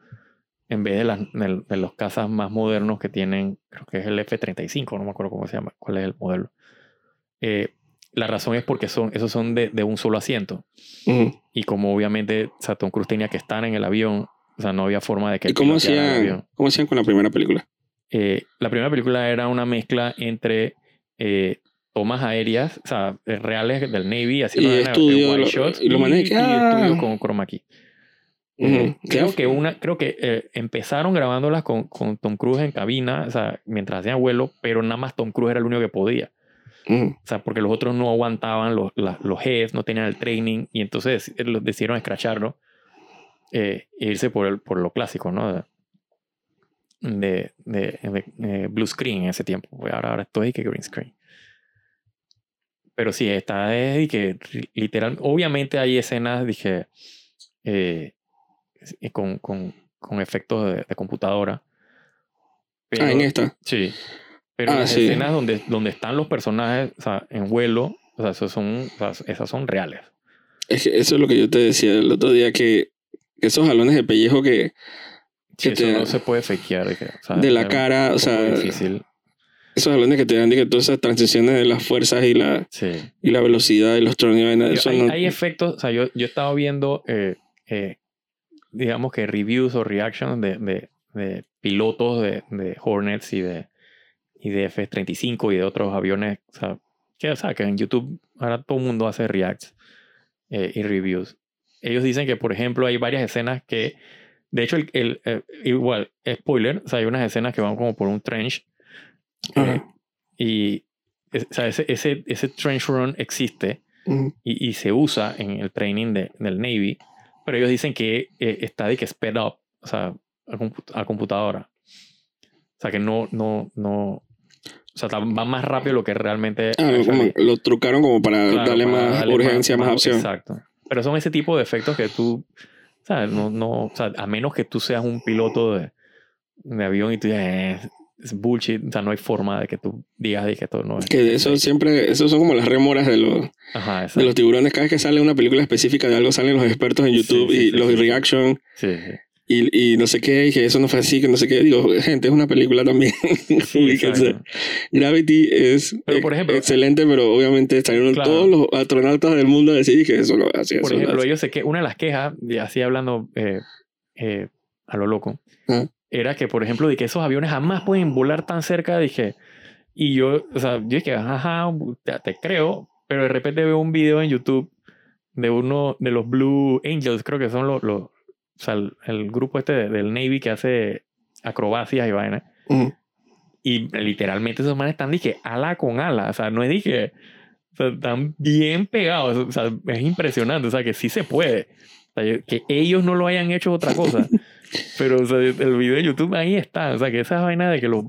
en vez de, las, de, de los cazas más modernos que tienen, creo que es el F-35, no me acuerdo cómo se llama, cuál es el modelo. Eh, la razón es porque son, esos son de, de un solo asiento. Y como obviamente Tom Cruise tenía que estar en el avión, o sea, no había forma de que ¿Y cómo hacían, cómo hacían con la primera película? Eh, la primera película era una mezcla entre eh, tomas aéreas, o sea, eh, reales del Navy, haciendo estudio, lo- shots, y lo maneja- y estudio con chroma key. Eh, creo que una creo que eh, empezaron grabándolas con, con Tom Cruise en cabina, o sea, mientras hacían vuelo, pero nada más Tom Cruise era el único que podía. O sea, porque los otros no aguantaban los, la- los heads, no tenían el training, y entonces eh, decidieron escracharlo eh, e irse por, el, por lo clásico, ¿no? De, de, de- de blue screen en ese tiempo. Ahora, ahora estoy que green screen. Pero sí, esta es y que literal, obviamente hay escenas, dije, eh, eh, con, con, con efectos de, de computadora. Pero, Ah, en esta. Sí. Pero Ah, las sí. escenas donde, donde están los personajes o sea, en vuelo, o sea, esos son, o sea, esas son reales. Es que eso es lo que yo te decía el otro día, que esos jalones de pellejo que Sí, Que eso te- no se puede fakear. De, que, o sea, de la cara, o sea, poco difícil. esos jalones que te dan de que todas esas transiciones de las fuerzas y la, Sí. y la velocidad y los vaina, Yo- eso hay, no- hay efectos, o sea, yo, yo he estado viendo, eh, eh, digamos que reviews o reactions de, de, de pilotos de, de Hornets y de, y de F-35 y de otros aviones, o sea, que, o sea, que en YouTube ahora todo el mundo hace reacts eh, y reviews. Ellos dicen que, por ejemplo, hay varias escenas que, de hecho, el, el, eh, igual, spoiler, o sea, hay unas escenas que van como por un trench eh, Ajá. y es- o sea, ese, ese, ese trench run existe Ujú. y, y se usa en el training de- del Navy, pero ellos dicen que eh, está de que sped up, o sea, a, compu- a computadora. O sea, que no, no, no, o sea, va más rápido lo que realmente... Ah, lo trucaron como para claro, darle para más darle urgencia, más, opción. Exacto. Pero son ese tipo de efectos que tú, ¿sabes? No, no, o sea, a menos que tú seas un piloto de, de avión y tú digas, "Eh, es bullshit, o sea, no hay forma de que tú digas de que esto no es... Que eso siempre, esos son como las rémoras de los, Ajá, de los tiburones. Cada vez que sale una película específica de algo, salen los expertos en Sí, YouTube sí, y sí, los sí. reaction Sí, sí. y, y no sé qué, y que eso no fue así, que no sé qué. Digo, gente, es una película también. Sí. <laughs> Gravity es Pero, por ejemplo- excelente, pero obviamente salieron Claro. todos los astronautas del mundo a decir que eso no es así. Por eso no es ejemplo, así. ellos sé que una de las quejas, así hablando eh, eh, a lo loco, Ajá. Era que, por ejemplo, de que esos aviones jamás pueden volar tan cerca, dije, y yo, o sea, yo dije, ajá, te, te creo, pero de repente veo un video en YouTube de uno de los Blue Angels, creo que son los, los o sea, el, el grupo este de- del Navy que hace acrobacias y vainas. Ujú. Y literalmente esos manes están, dije, ala con ala. O sea, no es dije, o sea, están bien pegados. O sea, es impresionante. O sea, que sí se puede. O sea, que ellos no lo hayan hecho otra cosa. <laughs> Pero, o sea, el video de YouTube ahí está. O sea, que esa vaina de que los,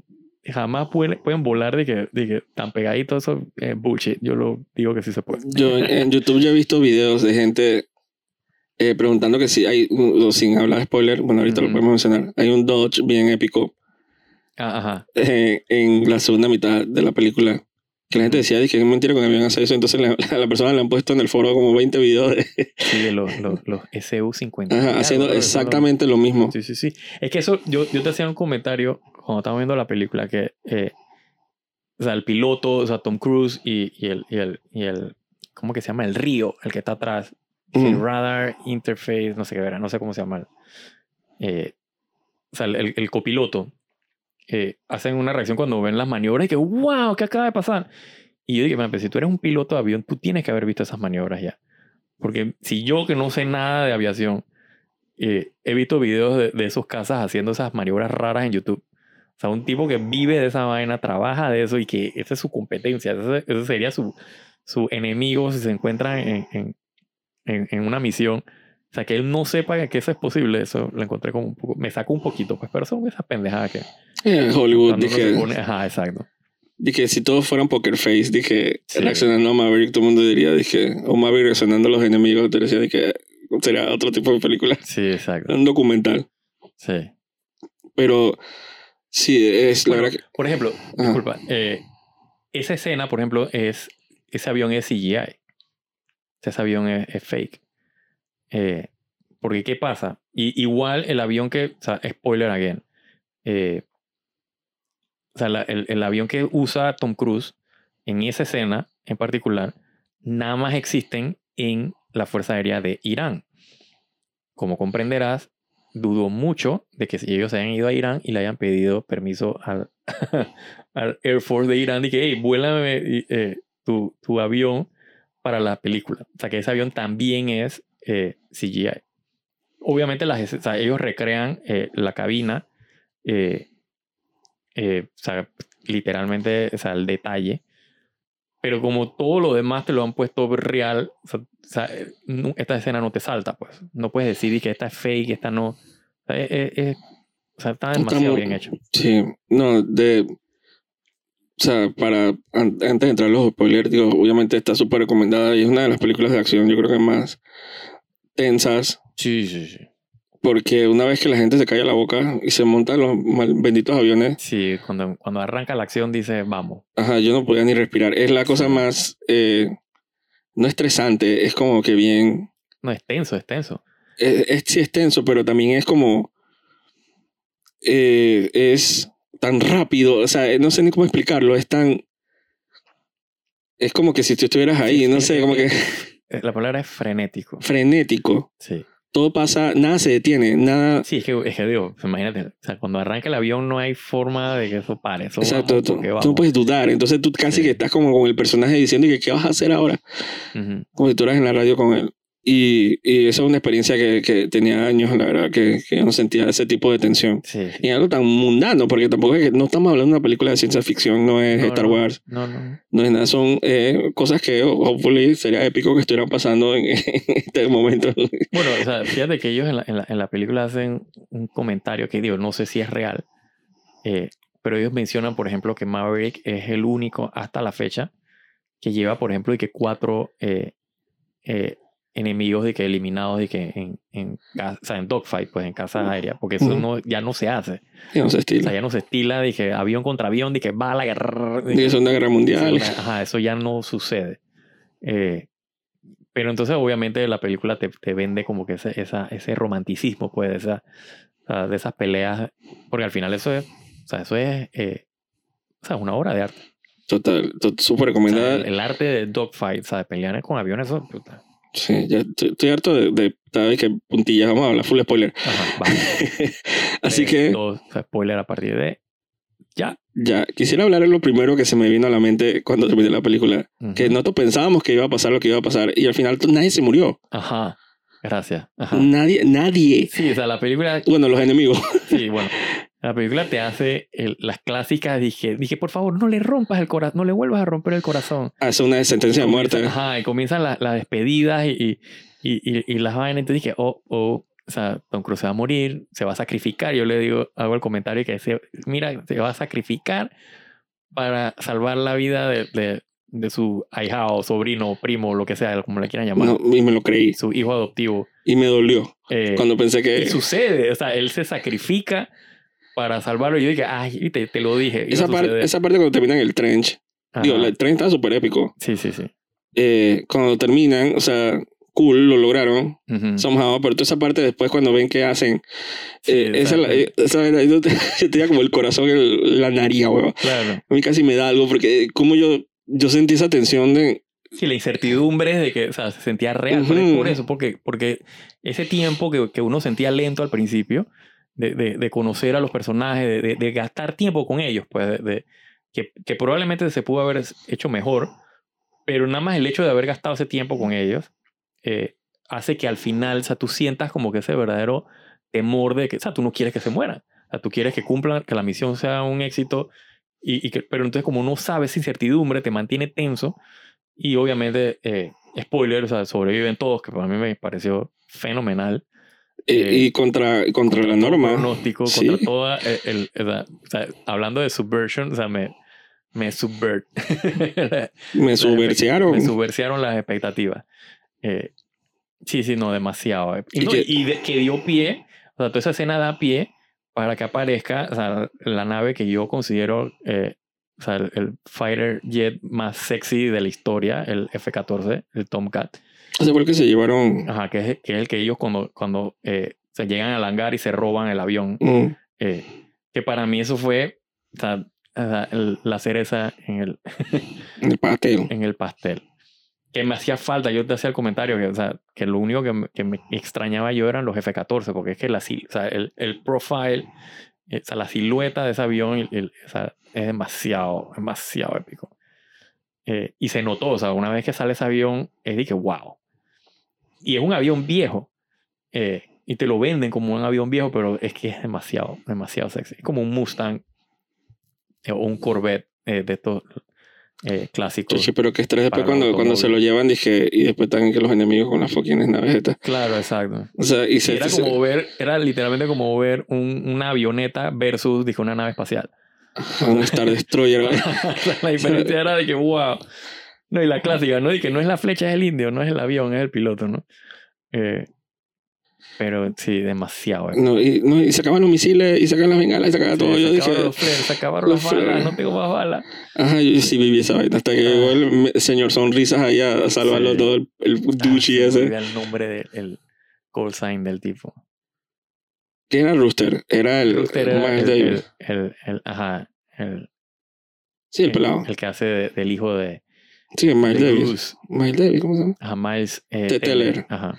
jamás pueden, pueden volar de que, de que tan pegadito eso es bullshit. Yo lo digo que sí se puede. Yo en YouTube ya he visto videos de gente eh, preguntando que si hay, sin hablar spoiler, bueno, ahorita lo podemos mencionar, hay un Dodge bien épico Ah, Ajá. eh, en la segunda mitad de la película. Que la gente decía, dije, es mentira con el avión hace eso. Entonces la- la persona le han puesto en el foro como 20 videos de, Sí, de los, los, <laughs> los SU-50. ajá, haciendo exactamente lo mismo. Sí, sí, sí. Es que eso, yo, yo te hacía un comentario cuando estaba viendo la película que, eh, o sea, el piloto, o sea, Tom Cruise y, y, el, y, el, y el, ¿cómo que se llama? El río, el que está atrás. El radar interface, no sé qué ver, no sé cómo se llama. eh, o sea, el- el copiloto. Eh, hacen una reacción cuando ven las maniobras y que, wow, ¿qué acaba de pasar? Y yo dije, "Man, pero si tú eres un piloto de avión, tú tienes que haber visto esas maniobras ya. Porque si yo que no sé nada de aviación, eh, he visto videos de, de esos casas haciendo esas maniobras raras en YouTube. O sea, un tipo que vive de esa vaina, trabaja de eso y que esa es su competencia. Ese, ese sería su, su enemigo si se encuentran en, en, en, en una misión. O sea, que él no sepa que eso es posible, eso lo encontré como un poco. Me sacó un poquito, pues, pero son esas pendejadas que. Eh, Hollywood, dije, pone- ajá, exacto. dije, si todos fueran Poker Face, dije, Sí. reaccionando a Maverick, todo el mundo diría, dije, o Maverick reaccionando a los enemigos, te decía, dije, sería otro tipo de película, Sí, exacto. un documental. Sí. Pero sí, es la Bueno, verdad que... Por ejemplo, Ajá. disculpa, eh, esa escena, por ejemplo, es. Ese avión es CGI. Ese avión es, es fake. Eh, porque, ¿qué pasa? Y, igual el avión que. O sea, spoiler again. eh, o sea, el, el avión que usa Tom Cruise en esa escena en particular, nada más existen en la Fuerza Aérea de Irán. Como comprenderás, dudo mucho de que si ellos hayan ido a Irán y le hayan pedido permiso al, <laughs> al Air Force de Irán y que, hey, vuélame eh, tu, tu avión para la película. O sea, que ese avión también es eh, CGI. Obviamente las, o sea, ellos recrean eh, la cabina, eh, eh, o sea, literalmente, o sea, el detalle. Pero como todo lo demás te lo han puesto real, o sea, o sea, eh, esta escena no te salta, pues. No puedes decir que esta es fake, esta no. O sea, es- es- es- está demasiado muy- bien hecho. Sí, no, de... O sea, para an- antes de entrar a los spoilers, digo, obviamente está súper recomendada y es una de las películas de acción, yo creo que más tensas, Sí, sí, sí. porque una vez que la gente se calla la boca y se montan los mal- benditos aviones, Sí, cuando, cuando arranca la acción dice, vamos. ajá, yo no podía ni respirar. Es la cosa más, eh, no estresante, es como que bien, No, es tenso, es tenso. es, es, sí es tenso, pero también es como, eh, es tan rápido, o sea, no sé ni cómo explicarlo, es tan, es como que si tú estuvieras ahí, no sé, como que <laughs> La palabra es frenético. frenético, Sí. todo pasa, nada se detiene, nada, Sí, es que, es que digo, imagínate, o sea, cuando arranca el avión no hay forma de que eso pare. Eso exacto, vamos tú, no puedes dudar, entonces tú casi Sí. que estás como con el personaje diciendo que qué vas a hacer ahora, Ujú. como si tú eras en la radio con él. Y, y esa es una experiencia que, que tenía años, la verdad, que, que no sentía ese tipo de tensión. Sí. Y algo tan mundano, porque tampoco es que no estamos hablando de una película de ciencia ficción, no es No, Star no, Wars, No, no. no es nada, son eh, cosas que hopefully sería épico que estuvieran pasando en, <laughs> en este momento. Bueno, o sea, fíjate que ellos en la, en la, en la película hacen un comentario que digo, no sé si es real, eh, pero ellos mencionan, por ejemplo, que Maverick es el único hasta la fecha que lleva, por ejemplo, y que cuatro eh, eh, enemigos de que eliminados de que en, en, o sea, en dogfight, pues en casa aérea, porque eso no, ya no se hace. Y no se O estila. sea, ya no se estila de que avión contra avión, de que bala, guerra, de que- Segunda Guerra Mundial. Ajá, eso ya no sucede. Eh, pero entonces, obviamente, la película te, te vende como que ese, esa, ese romanticismo, pues, de, esa, o de esas peleas. Porque al final eso es, o sea, eso es, eh, o sea, una obra de arte. Total, to- súper O sea, recomendada. el, el arte de dogfight, o sea, de pelear con aviones, eso, puta. Sí, ya estoy, estoy harto de, de, ¿sabes qué? Puntillas, vamos a hablar full spoiler. Ajá, va. <laughs> Así Eh, que todo, spoiler a partir de ya. ya, quisiera hablar de lo primero que se me vino a la mente cuando terminé la película. Ujú. Que nosotros pensábamos que iba a pasar lo que iba a pasar y al final nadie se murió. Ajá, gracias. Ajá. Nadie, nadie. Sí, o sea, la película Bueno, los enemigos. Sí, bueno. <laughs> La película te hace el- las clásicas. Dije, dije, por favor, no le rompas el corazón, no le vuelvas a romper el corazón. Hace una sentencia de muerte. Ajá, y comienzan la- las despedidas y, y, y, y- las vainas. Entonces dije, oh, oh, o sea, Tom Cruise se va a morir, se va a sacrificar. Yo le digo, hago el comentario que dice, mira, se va a sacrificar para salvar la vida de, de, de su ahijado, sobrino, primo, lo que sea, como le quieran llamar. No, y me lo creí. Su hijo adoptivo. Y me dolió Eh, cuando pensé que... y sucede, o sea, él se sacrifica para salvarlo. Y yo dije, ay, te, te lo dije. Esa, par- esa parte cuando terminan el trench, digo, Ajá. el trench está súper épico. Sí, sí, sí. Eh, cuando terminan, o sea, cool, lo lograron, Ujú. somehow, pero toda esa parte después cuando ven qué hacen, Sí, eh, esa, eh, esa yo, te- <laughs> yo tenía como el corazón en la nariz, weón. Claro. A mí casi me da algo porque como yo, yo sentí esa tensión de... Sí, la incertidumbre de que, o sea, se sentía real. es Ujú. por eso, porque, porque ese tiempo que, que uno sentía lento al principio, de, de, de conocer a los personajes, de, de- gastar tiempo con ellos, pues, que, que probablemente se pudo haber hecho mejor, pero nada más el hecho de haber gastado ese tiempo con ellos eh, hace que al final, o sea, tú sientas como que ese verdadero temor de que, o sea, tú no quieres que se mueran. O sea, tú quieres que cumplan, que la misión sea un éxito, y, y que, pero entonces como no sabes esa incertidumbre, te mantiene tenso, y obviamente, eh, spoiler, o sea, sobreviven todos, que para mí me pareció fenomenal. Eh, Eh, y contra, contra la todo norma. pronóstico, Sí. contra toda el, el- o sea, o sea, hablando de subversion, o sea, me, me subvert. <laughs> Me subversiaron. me subversiaron las expectativas. Eh, sí, sí, no, demasiado. eh. Y, Y no, que- y de- que dio pie, o sea, toda esa escena da pie para que aparezca o sea, la nave que yo considero eh, o sea, el, el fighter jet más sexy de la historia, el F-14, el Tomcat. Ese fue el que se llevaron. Ajá, que es, que es el que ellos cuando, cuando eh, se llegan al hangar y se roban el avión. Mm. eh, que para mí eso fue o sea, la cereza en el, <laughs> El pastel. en el pastel. Que me hacía falta, yo te hacía el comentario, que, o sea, que lo único que me, que me extrañaba yo eran los F-14, porque es que la, o sea, el, el profile, eh, o sea, la silueta de ese avión el- o sea, es demasiado, demasiado épico. Eh, y se notó, o sea, una vez que sale ese avión, es de que wow. Y es un avión viejo. eh, y te lo venden como un avión viejo, pero es que es demasiado, demasiado sexy. Es como un Mustang eh, o un Corvette eh, de estos eh, clásicos. Chichi, pero que estrés después cuando, cuando se lo llevan, dije, y después están que los enemigos con las fucking naves estas. Claro, exacto. O sea, y se, era se- como ver, era literalmente como ver un- una avioneta versus, dije, una nave espacial. un Star Destroyer. <laughs> la diferencia era de que, wow. No, y la clásica, ¿no? Y que no es la flecha, es el indio, no es el avión, es el piloto, ¿no? Eh, pero sí, demasiado. eh. no, y, no, y sacaban los misiles, y sacaban las bengalas, y sacaban todo. Sí, Yo se dije, acabaron los flares, se acabaron los las balas, flares. no tengo más balas. ajá, yo sí viví esa vaina. Hasta que Ah. llegó el señor Sonrisas ahí a salvarlo Sí. todo, el, el douchey Ah, se ese. el nombre del call sign del tipo. ¿Quién era Rooster? Era el, Rooster el era el, el- el- ajá, el, Sí, el pelado. el que hace de- del hijo de, Sí, Miles Davis. Miles Davis, ¿cómo se llama? Ajá, Miles eh, T. Teller. Ajá.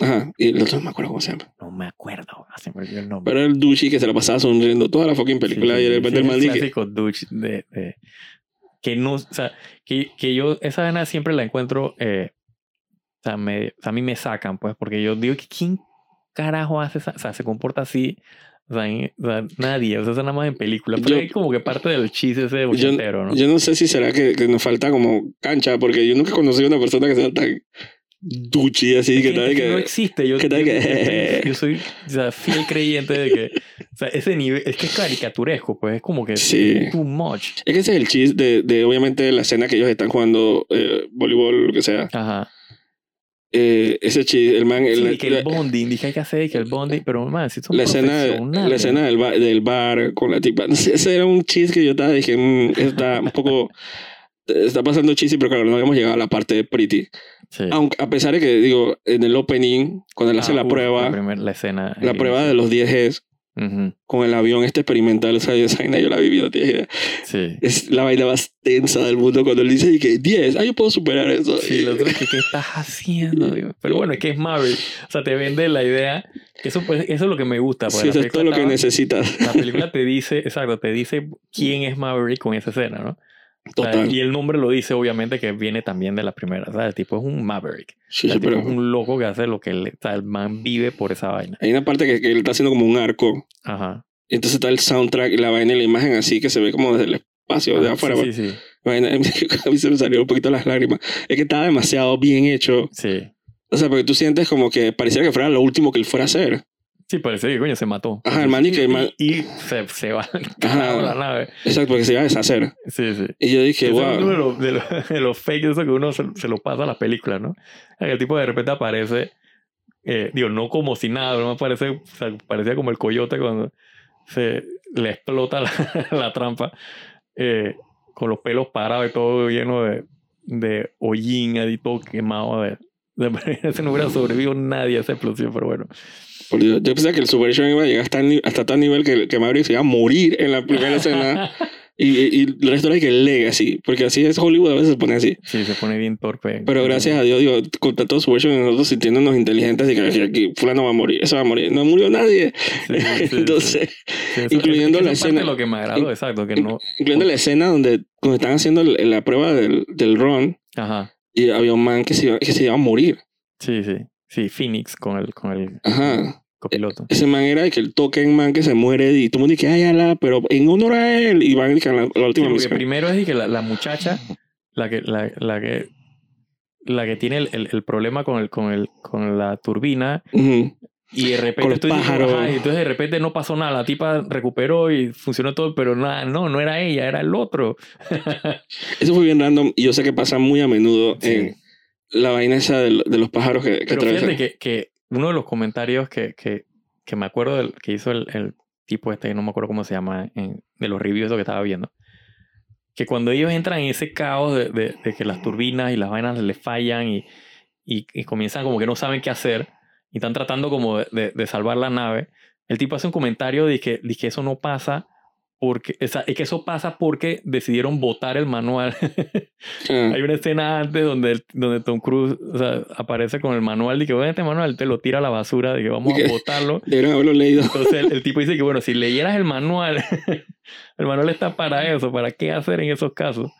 Ajá, y el otro no me acuerdo cómo se llama. No me acuerdo, se me olvidó el nombre. Pero era el douchey que se la pasaba sonriendo toda la fucking película Sí, y de repente sí, el mal el dije, clásico douche de, de- que no, o sea, que, que yo esa vaina siempre la encuentro, eh, o, sea, me, o sea, a mí me sacan, pues, porque yo digo que quién carajo hace esa, o sea, se comporta así, o sea, o sea, nadie, o sea, eso nada más en películas, pero Yo- es como que parte del chiste ese yo, ochentero, ¿no? yo no sé si será que, que nos falta como cancha, porque yo nunca conocí a una persona que sea tan douchey así, Es que, que, tal es que que, no existe. Yo, tal yo- que- <laughs> yo soy o sea, fiel creyente de que o sea, ese nivel es que es caricaturesco, pues es como que Sí. too much. Es que ese es el chiste de, de, obviamente, la escena que ellos están jugando eh, voleibol, lo que sea. Ajá. Eh, ese chiste, el man... Sí, el- que el bonding, dije hay que hacer que el bonding, pero man, si son la escena, la escena del, ba- del bar con la tipa. Ese era un chiste que yo estaba, dije, mm, está un poco... Está pasando chiste, pero claro, no habíamos llegado a la parte de Pretty. Sí. Aunque, a pesar de que, digo, en el opening, cuando él hace Ah, la uf, prueba, La, primer- la escena. la prueba de los 10 Ujú, con el avión este experimental, o sea, esa yo la he vivido, tienes idea. Sí. Es la vaina más tensa del mundo cuando él dice que 10, ah, yo puedo superar eso. Sí, lo otro es que ¿qué estás haciendo? <laughs> Digo? Pero bueno, es que es Marvel. O sea, te vende la idea. Eso, pues, eso es lo que me gusta. porque Sí, eso es todo lo que necesitas. La película <laughs> te dice, exacto, te dice quién es Maverick con esa escena, ¿no? Total. y el nombre lo dice, obviamente, que viene también de la primera. O sea, el tipo es un Maverick. Sí, el tipo pero es un loco que hace lo que le, o sea, el man vive por esa vaina. hay una parte que, que él está haciendo como un arco. Ajá. y Entonces está el soundtrack y la vaina y la imagen así que se ve como desde el espacio, de Ah, afuera. Sí, sí, sí. Vaina, <laughs> a mí se me salieron un poquito las lágrimas. Es que está demasiado bien hecho. Sí. O sea, porque tú sientes como que pareciera que fuera lo último que él fuera a hacer. Sí, parece que coño se mató. Ajá, el man y y, se, se va <laughs> Ajá. la nave. Exacto, porque se iba a deshacer. Sí, sí. Y yo dije, Eso es uno de wow. los, de los, de los <laughs> fake eso que uno se, se lo pasa a las películas, ¿no? El tipo de repente aparece, eh, digo, no como si nada, no aparece, o sea, parecía como el coyote cuando se le explota la, <laughs> la trampa, eh, con los pelos parados y todo lleno de, de hollín, ahí todo quemado. De, de, ese no hubiera sobrevivido nadie a esa explosión, pero bueno. Por Dios, Yo pensaba que el Super Show iba a llegar hasta, hasta tal nivel que, que Maverick se iba a morir en la primera escena. <laughs> Y, y, el resto era que Legacy. Porque así es Hollywood, a veces se pone así. Sí, se pone bien torpe. Pero gracias a Dios, digo, contra todo Super Show, nosotros sintiéndonos inteligentes y que, aquí fulano va a morir, eso va a morir. No murió nadie. Sí. <laughs> Entonces, Sí, eso- incluyendo la escena- lo que me agradó, exacto, que no... incluyendo la escena donde cuando están haciendo la prueba del, del run Ajá. Y había un man que se iba, que se iba a morir. Sí, sí. Sí, Phoenix con el, con el Ajá. copiloto. Ese man era de que el token man que se muere y todo el mundo dice, ay, ala, pero en honor a él. Y van a la, la Sí, última porque misión. primero es que la, la muchacha, la que, la, la que, la que tiene el, el, el problema con, el, con, el, con la turbina Ujú. Y de repente Con los pájaros. ajá, y entonces de repente no pasó nada, la tipa recuperó y funcionó todo, pero nada, no, no era ella, era el otro. <laughs> Eso fue bien random y yo sé que pasa muy a menudo Sí. en la vaina esa de, de los pájaros que, que Pero fíjate que, que uno de los comentarios que, que, que me acuerdo del, que hizo el, el tipo este, no me acuerdo cómo se llama, en- de los reviews que estaba viendo, que cuando ellos entran en ese caos de, de- de que las turbinas y las vainas les fallan y, y, y comienzan como que no saben qué hacer y están tratando como de, de- de salvar la nave, el tipo hace un comentario de que, de que eso no pasa porque, o sea, es que eso pasa porque decidieron votar el manual. <laughs> Hay una escena antes donde, donde Tom Cruise o sea, aparece con el manual y que, bueno, este manual te lo tira a la basura, de que vamos a botarlo. <laughs> Deberían haberlo leído. Entonces el, el tipo dice que, bueno, si leyeras el manual, <laughs> el manual está para eso, para qué hacer en esos casos.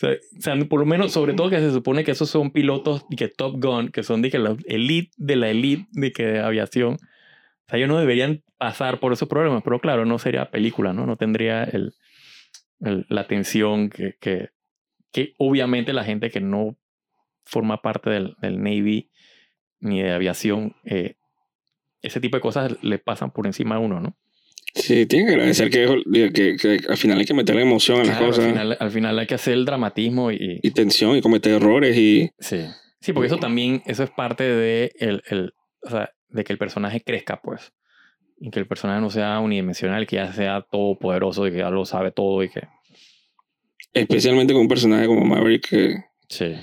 O sea, por lo menos, sobre todo que se supone que esos son pilotos y que Top Gun, que son de la elite de la elite de que de aviación. O sea, ellos no deberían pasar por esos problemas, pero claro, no sería película, ¿no? No tendría el- la atención que, que, que obviamente la gente que no forma parte del, del Navy ni de aviación, eh, ese tipo de cosas le pasan por encima a uno, ¿no? Sí, tienen que agradecer que, que, que al final hay que meterle emoción a las cosas. al, final, al final hay que hacer el dramatismo y... Y tensión y cometer errores y... sí. Sí, porque eso también, eso es parte de, el, el, o sea, de que el personaje crezca, pues. Y que el personaje no sea unidimensional, que ya sea todopoderoso y que ya lo sabe todo y que... Especialmente con un personaje como Maverick que, Sí.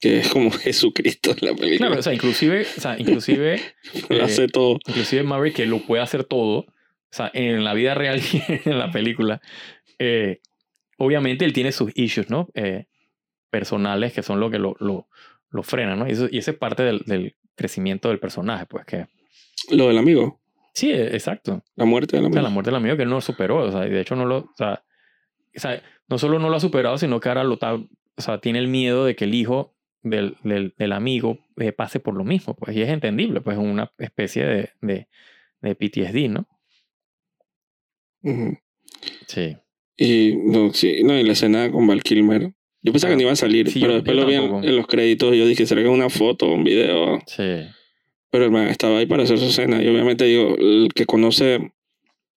que es como <laughs> Jesucristo en la película. Claro, o sea, inclusive, o sea, inclusive, <laughs> Lo eh, hace todo. inclusive Maverick que lo puede hacer todo, o sea, en la vida real y <laughs> en la película, eh, obviamente él tiene sus issues, ¿no? Eh, personales que son lo que lo, lo, lo frenan, ¿no? Y eso, y eso es parte del, del crecimiento del personaje, pues que... Lo del amigo. Sí, e- exacto. La muerte del O sea, amigo. la muerte del amigo que él no superó, o sea, y de hecho no lo... O sea, o sea, no solo no lo ha superado, sino que ahora lo está... O sea, tiene el miedo de que el hijo del, del, del amigo eh, pase por lo mismo, pues, y es entendible, pues, es una especie de, de, de PTSD, ¿no? Sí. Y no, sí, no, y la escena con Val Kilmer. Yo pensaba que no iba a salir, Sí, pero después lo vi en, los créditos y yo dije, ¿será que es una foto o un video? Sí. Pero el man estaba ahí para hacer su escena. Y obviamente digo, el que conoce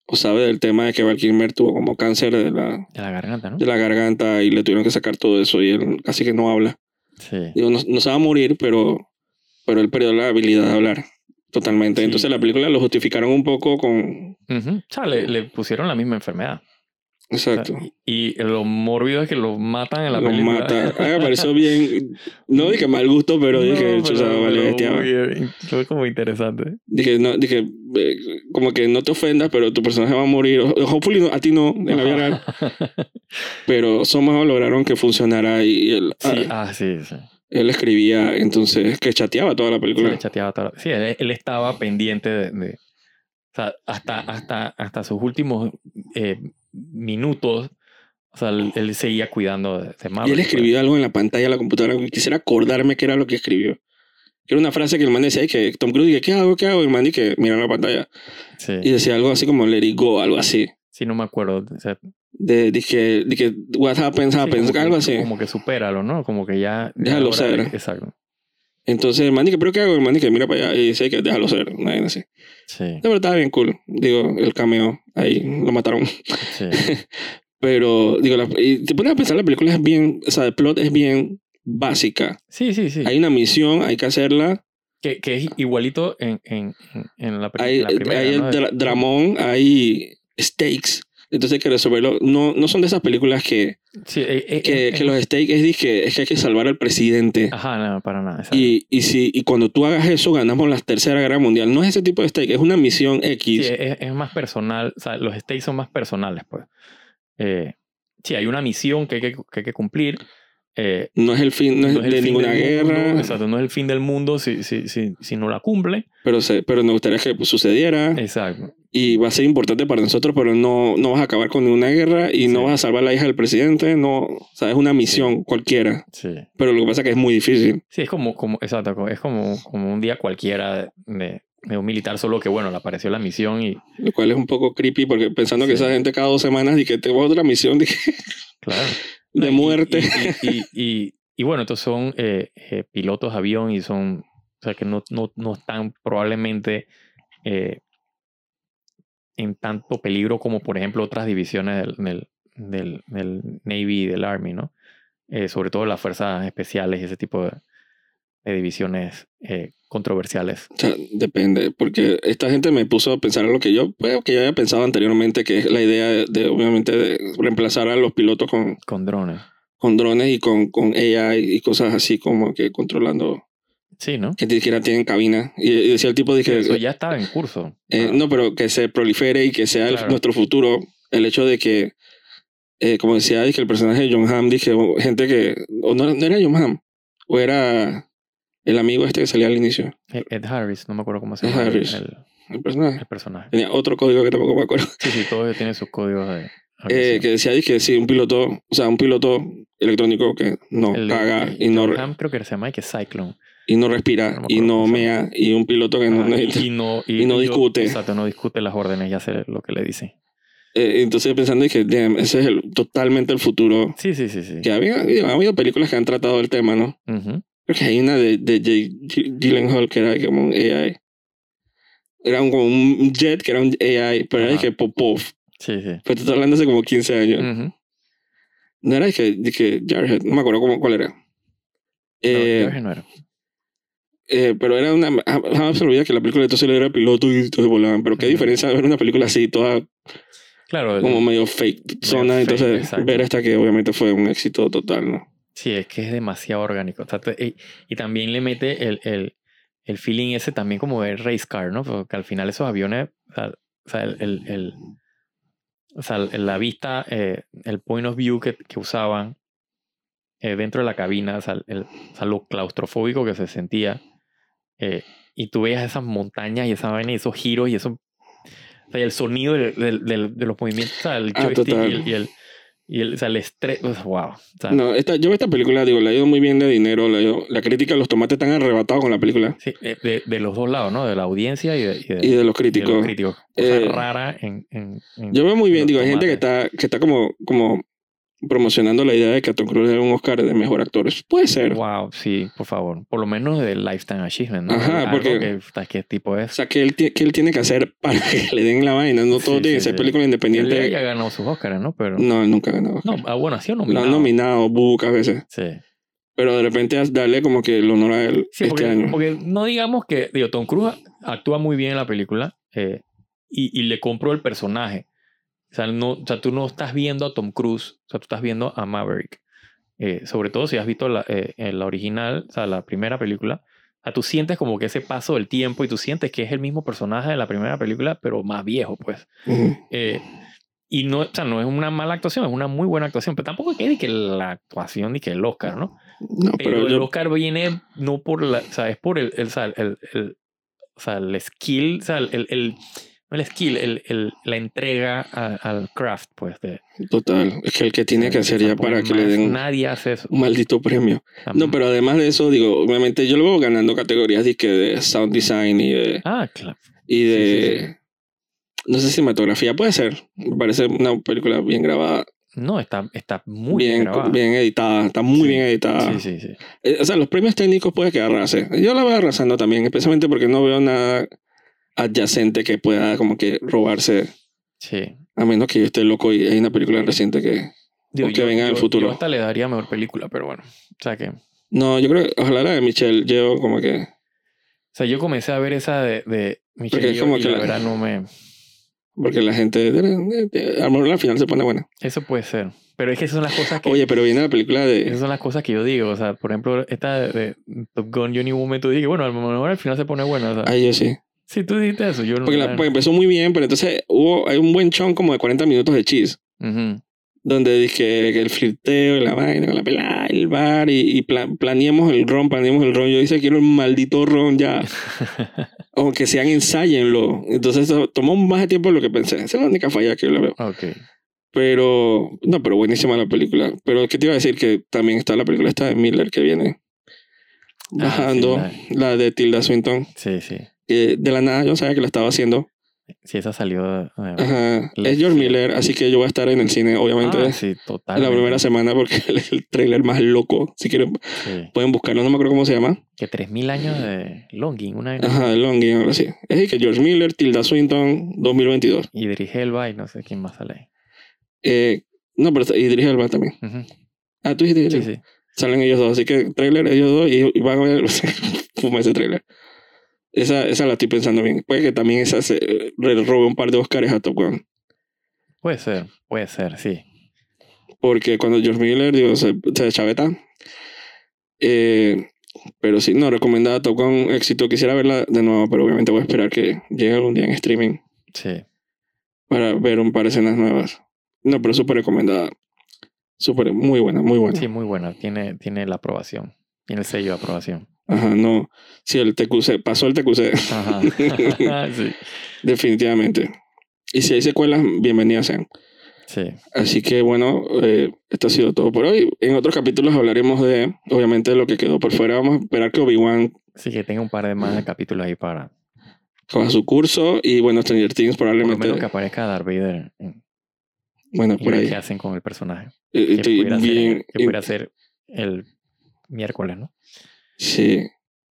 o sabe del tema de que Val Kilmer tuvo como cáncer de la, De la garganta, ¿no? de la garganta y le tuvieron que sacar todo eso y él casi que no habla. Sí. Digo, no, no se va a morir, pero, pero él perdió la habilidad de hablar totalmente. Sí. Entonces la película lo justificaron un poco con... Ujú. O sea, le, le pusieron la misma enfermedad. O sea, Exacto. y, lo mórbido es que lo matan en la Lo película. mata. A mí me pareció bien. No dije mal gusto, pero dije, No, chucha, pero- vale, muy, eh, Fue como interesante. Dije, no, dije, eh, como que no te ofendas, pero tu personaje va a morir. Hopefully no- a ti no, en la vida real. <laughs> Pero somehow lograron que funcionara y él, Sí, ah, ah, sí, sí. Él escribía, entonces, que chateaba toda la Sí, película. le chateaba toda la- Sí, él, él estaba pendiente de, de- o sea, hasta, hasta, hasta sus últimos eh, minutos. O sea, él, él seguía cuidando de, de y él escribió algo en la pantalla de la computadora. Quisiera acordarme qué era lo que escribió. Que era una frase que el man decía que Tom Cruise dije, ¿qué hago? ¿Qué hago? Y el man que mira la pantalla. pues. Sí, Y decía algo así como let it go, algo así. sí, no me acuerdo. O sea, De, dije, dije, what happens, sí, happens, que- algo así. Como que supéralo, ¿no? Como que ya. Déjalo ser. Exacto. Entonces, man, que, ¿pero qué hago? Man, que mira para allá y dice que déjalo ser. Nadie así. Sí, De verdad, estaba bien cool. Digo, el cameo, ahí lo mataron. sí. <laughs> Pero, digo, la, y te pones a pensar, la película es bien, o sea, el plot es bien básica. Sí, sí, sí. Hay una misión, hay que hacerla. Que, que es igualito en, en, en- la, Hay, la primera. hay el ¿no? dra- dramón, hay stakes. Entonces hay que resolverlo. No, no son de esas películas que, Sí, eh, eh, que, eh, que los stakes es, dizque- es que hay que salvar al presidente. Ajá, no, para nada. Y, y, si, y cuando tú hagas eso, ganamos la Tercera Guerra Mundial. No es ese tipo de stake, es una misión Sí, X. es, es más personal, o sea, los stakes son más personales, pues. Sí, hay una misión que hay que, que, hay que cumplir. No es el fin, no es, no es el de fin ninguna guerra. mundo, exacto, no es el fin del mundo si, si, si, si no la cumple. Pero, se, pero nos gustaría que sucediera. Exacto. Y va a ser importante para nosotros, pero no, no vas a acabar con ninguna guerra y no vas a salvar a la hija del presidente. No, o sea, es una misión cualquiera. Sí. Pero lo que pasa es que es muy difícil. Sí, es como, como, exacto, es como, como un día cualquiera de, de un militar, solo que bueno, le apareció la misión y Lo cual es un poco creepy porque pensando que esa gente cada dos semanas y que tengo otra misión <laughs> de, claro. de muerte. Y, y, y, y- y bueno, estos son eh, eh, pilotos de avión y son, o sea, que no, no, no están probablemente eh, en tanto peligro como, por ejemplo, otras divisiones del, del, del, del Navy y del Army, ¿no? Eh, sobre todo las fuerzas especiales y ese tipo de, de divisiones eh, controversiales. O sea, depende, porque esta gente me puso a pensar en lo que yo, pues, que yo había pensado anteriormente, que es la idea de, de, obviamente, de reemplazar a los pilotos con, Con drones. con drones y con, con AI y cosas así como que controlando, Sí, ¿no? que ni siquiera tienen cabina. Y, y decía el tipo, dije, Eso ya estaba en curso. Eh, Ah, no, pero que se prolifere y que sea el- nuestro futuro. El hecho de que, eh, como decía, de que el personaje de John Hamm, dije, o gente que. O no, no era John Hamm, o era el amigo este que salía al inicio. Ed Ed Harris, no me acuerdo cómo se Ed llama el- Harris. el, El personaje. el personaje. Tenía otro código que tampoco me acuerdo. Sí, sí, todos tienen sus códigos de. <laughs> Eh, que decía, dije, sí, un piloto, o sea, un piloto electrónico que no El caga el y no, Hamm creo que se llama que Cyclone. Y no respira No y no mea y un piloto que no Ajá, necesita. y, y no, y no yo- discute. exacto, no discute las órdenes y hace lo que le dice. Eh, entonces pensando, dije, damn, ese es el, totalmente el futuro. Sí, sí, sí, sí. Que había, ha habido películas que han tratado el tema, ¿no? Ujú. Creo que hay una de, de Jake Gyllenhaal que era como un AI. Era un, como un jet que era un AI, pero era de que Popov. Sí, sí. Pero te estoy hablando hace como 15 años. Ujú. No era de que, de que Jarhead, no me acuerdo cómo, cuál era. No, Eh, Jorge no era. Eh, pero era una. ah, Jamás se olvida que la película entonces él era piloto y todos volaban. Pero qué diferencia de ver una película así, toda Claro, el- como medio fake zona. entonces, ver esta que obviamente fue un éxito total, ¿no? sí, es que es demasiado orgánico. O sea, te- y, y también le mete el, el, el feeling ese también como de race car, ¿no? Porque al final esos aviones, o sea, el, o sea, la vista, eh, el point of view que, que usaban eh, dentro de la cabina, o sea, el, o sea, lo claustrofóbico que se sentía. Eh, y tú veías esas montañas y esa vaina y esos giros y eso. O sea, y el sonido del- del- del- de los movimientos, o sea, el Ah, joystick total. y el, y el, y el, o sea, el estrés. wow. O sea, No, esta, yo esta película, digo, le ha ido muy bien de dinero. ido- la crítica, los tomates están arrebatados con la película. sí, de, de los dos lados, ¿no? De la audiencia y de, y de- Y de los y de los críticos. críticos. Cosa Eh, rara en, en, en- Yo veo muy bien, digo, hay gente que está, que está como, como promocionando la idea de que a Tom Cruise le dé un Oscar de mejor actor. Puede ser. Wow, sí, por favor. Por lo menos del Lifetime Achievement, ¿no? Ajá, Algo porque- que, ¿Qué tipo O es? sea, que él, que él tiene que hacer para que le den la vaina. No todo Sí, tiene que sí, ser película Él independiente. ya ha ganado sus Oscars, ¿no? Pero. No, él nunca ha ganado. No, ah, bueno, ha sido Lo nominado. han nominado pocas veces. Sí. Pero de repente darle como que el honor a él Sí, este porque, año. porque no digamos que, digo, Tom Cruise actúa muy bien en la película eh, y, y le compro el personaje. O sea, no, o sea, tú no estás viendo a Tom Cruise, o sea, tú estás viendo a Maverick. Eh, sobre todo si has visto la, eh, eh, la original, o sea, la primera película. O sea, tú sientes como que ese paso del tiempo y tú sientes que es el mismo personaje de la primera película, pero más viejo, pues. Eh, y no, o sea, no es una mala actuación, es una muy buena actuación, pero tampoco que que la actuación ni que el Oscar, ¿no? No, Pero, pero el yo, Oscar viene no por la, o sea, es por el, el, o sea, el, el- o sea, el skill, o sea, el, el, el skill, el, el- la entrega al craft, pues. De, total. Es que el que tiene que hacer ya para que le den Nadie hace eso. un maldito premio. No, pero además de eso, digo, obviamente yo lo veo ganando categorías de, de sound design y de, Ah, claro. y de Sí, sí, no sé, cinematografía. Puede ser. Me parece una película bien grabada. No, está, está muy bien, bien, grabada. bien editada, está muy Sí. bien editada. Sí, sí, sí. Eh, O sea, los premios técnicos puede que arrase. Yo la voy arrasando también, especialmente porque no veo nada adyacente que pueda como que robarse, Sí. a menos que yo esté loco y hay una película reciente que... Digo, O que venga en el yo- futuro. Yo hasta le daría mejor película, pero bueno. O sea que. O No, yo creo que ojalá la de Michelle, yo como que... sea, yo comencé a ver esa de, de Michelle Porque es como y que la la- verdad no me. Porque la gente... A lo mejor al final se pone buena. Eso puede ser. Pero es que esas son las cosas que. Oye, pero viene la película de... Esas son las cosas que yo digo. O sea, por ejemplo, esta de, de Top Gun, yo en ningún momento dije, bueno, a lo mejor al final se pone buena. O sea, yo sí. Sí, tú dijiste eso. Yo no. Porque la- pues, empezó muy bien, pero entonces hubo, hay un buen chon como de 40 minutos de cheese. Ujú. Donde dice que, el flirteo, la vaina, la pelada, el bar y, y pla- planeemos el ron, planeemos el ron. Yo dice quiero el maldito ron ya. <laughs> o que sean ensáyenlo. Entonces tomó más de tiempo de lo que pensé. Esa es la única falla que yo le veo. ok. Pero, no, pero buenísima la película. Pero, ¿qué te iba a decir? Que también está la película esta de Miller que viene bajando, Ah, sí, la de Tilda Swinton. Sí, sí. Que de la nada yo no sabía que la estaba haciendo. Sí, esa salió. eh, Ajá. Es George Miller, así que yo voy a estar en el cine, obviamente, ah, sí, total. la primera semana porque <laughs> es el trailer más loco. Si quieren, Sí. pueden buscarlo. No me acuerdo cómo se llama. Que 3000 años de Longing, una Ajá, el Long Game, algo así. Es decir, que George Miller, Tilda Swinton, 2022. Idris Elba y no sé quién más sale ahí. Eh, no, pero Idris Elba también. Ujú. Ah, tú dijiste Sí, sí. Salen ellos dos. Así que trailer, ellos dos, y, y van a ver. <laughs> Fuma ese trailer. Esa, esa la estoy pensando bien. Puede que también esa se le robe un par de Oscars a Top Gun. Puede ser, puede ser, sí. Porque cuando George Miller, digo, se, se chaveta. Eh, pero sí, no, recomendada Top Gun, éxito. Quisiera verla de nuevo, pero obviamente voy a esperar que llegue algún día en streaming Sí. para ver un par de escenas nuevas. No, pero súper recomendada. Súper, muy buena, muy buena. Sí, muy buena. Tiene, tiene la aprobación. Tiene el sello de aprobación. Ajá, no. Sí, el TQC, pasó el TQC, Ajá. <laughs> sí. definitivamente. Y si hay secuelas, bienvenidas sean. Sí. Así que bueno, eh, esto ha sido todo por hoy. En otros capítulos hablaremos de, obviamente, de lo que quedó por fuera. Vamos a esperar que Obi-Wan Sí, que tenga un par de más de capítulos ahí para. coja su curso. Y bueno, Stranger Things Por lo probablemente. menos que aparezca Darth Vader. en- bueno, por ahí. qué hacen con el personaje. Eh, Que pudiera, bien. ser, que pudiera ser el miércoles, ¿no? Sí.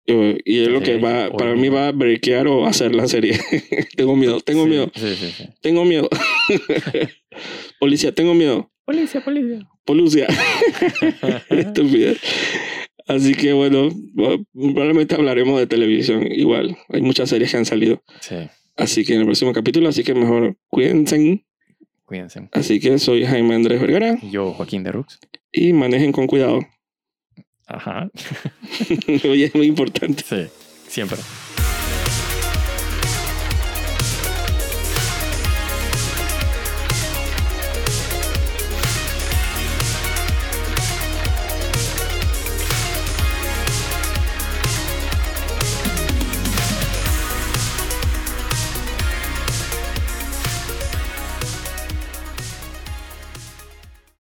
Y es lo que va, para mí va a breakear o hacer la serie. <laughs> tengo miedo, tengo Sí, miedo, Sí, sí, sí. tengo miedo. <laughs> Policía, tengo miedo. Policía, policía. Polucia. <laughs> Estupidez. Así que bueno, probablemente hablaremos de televisión igual. Hay muchas series que han salido. Sí, Así que en el próximo capítulo, así que mejor cuídense. cuídense. Así que soy Jaime Andrés Vergara Yo, Joaquín de Rux. y manejen con cuidado. Ajá. <laughs> Oye, es muy importante. Sí, siempre.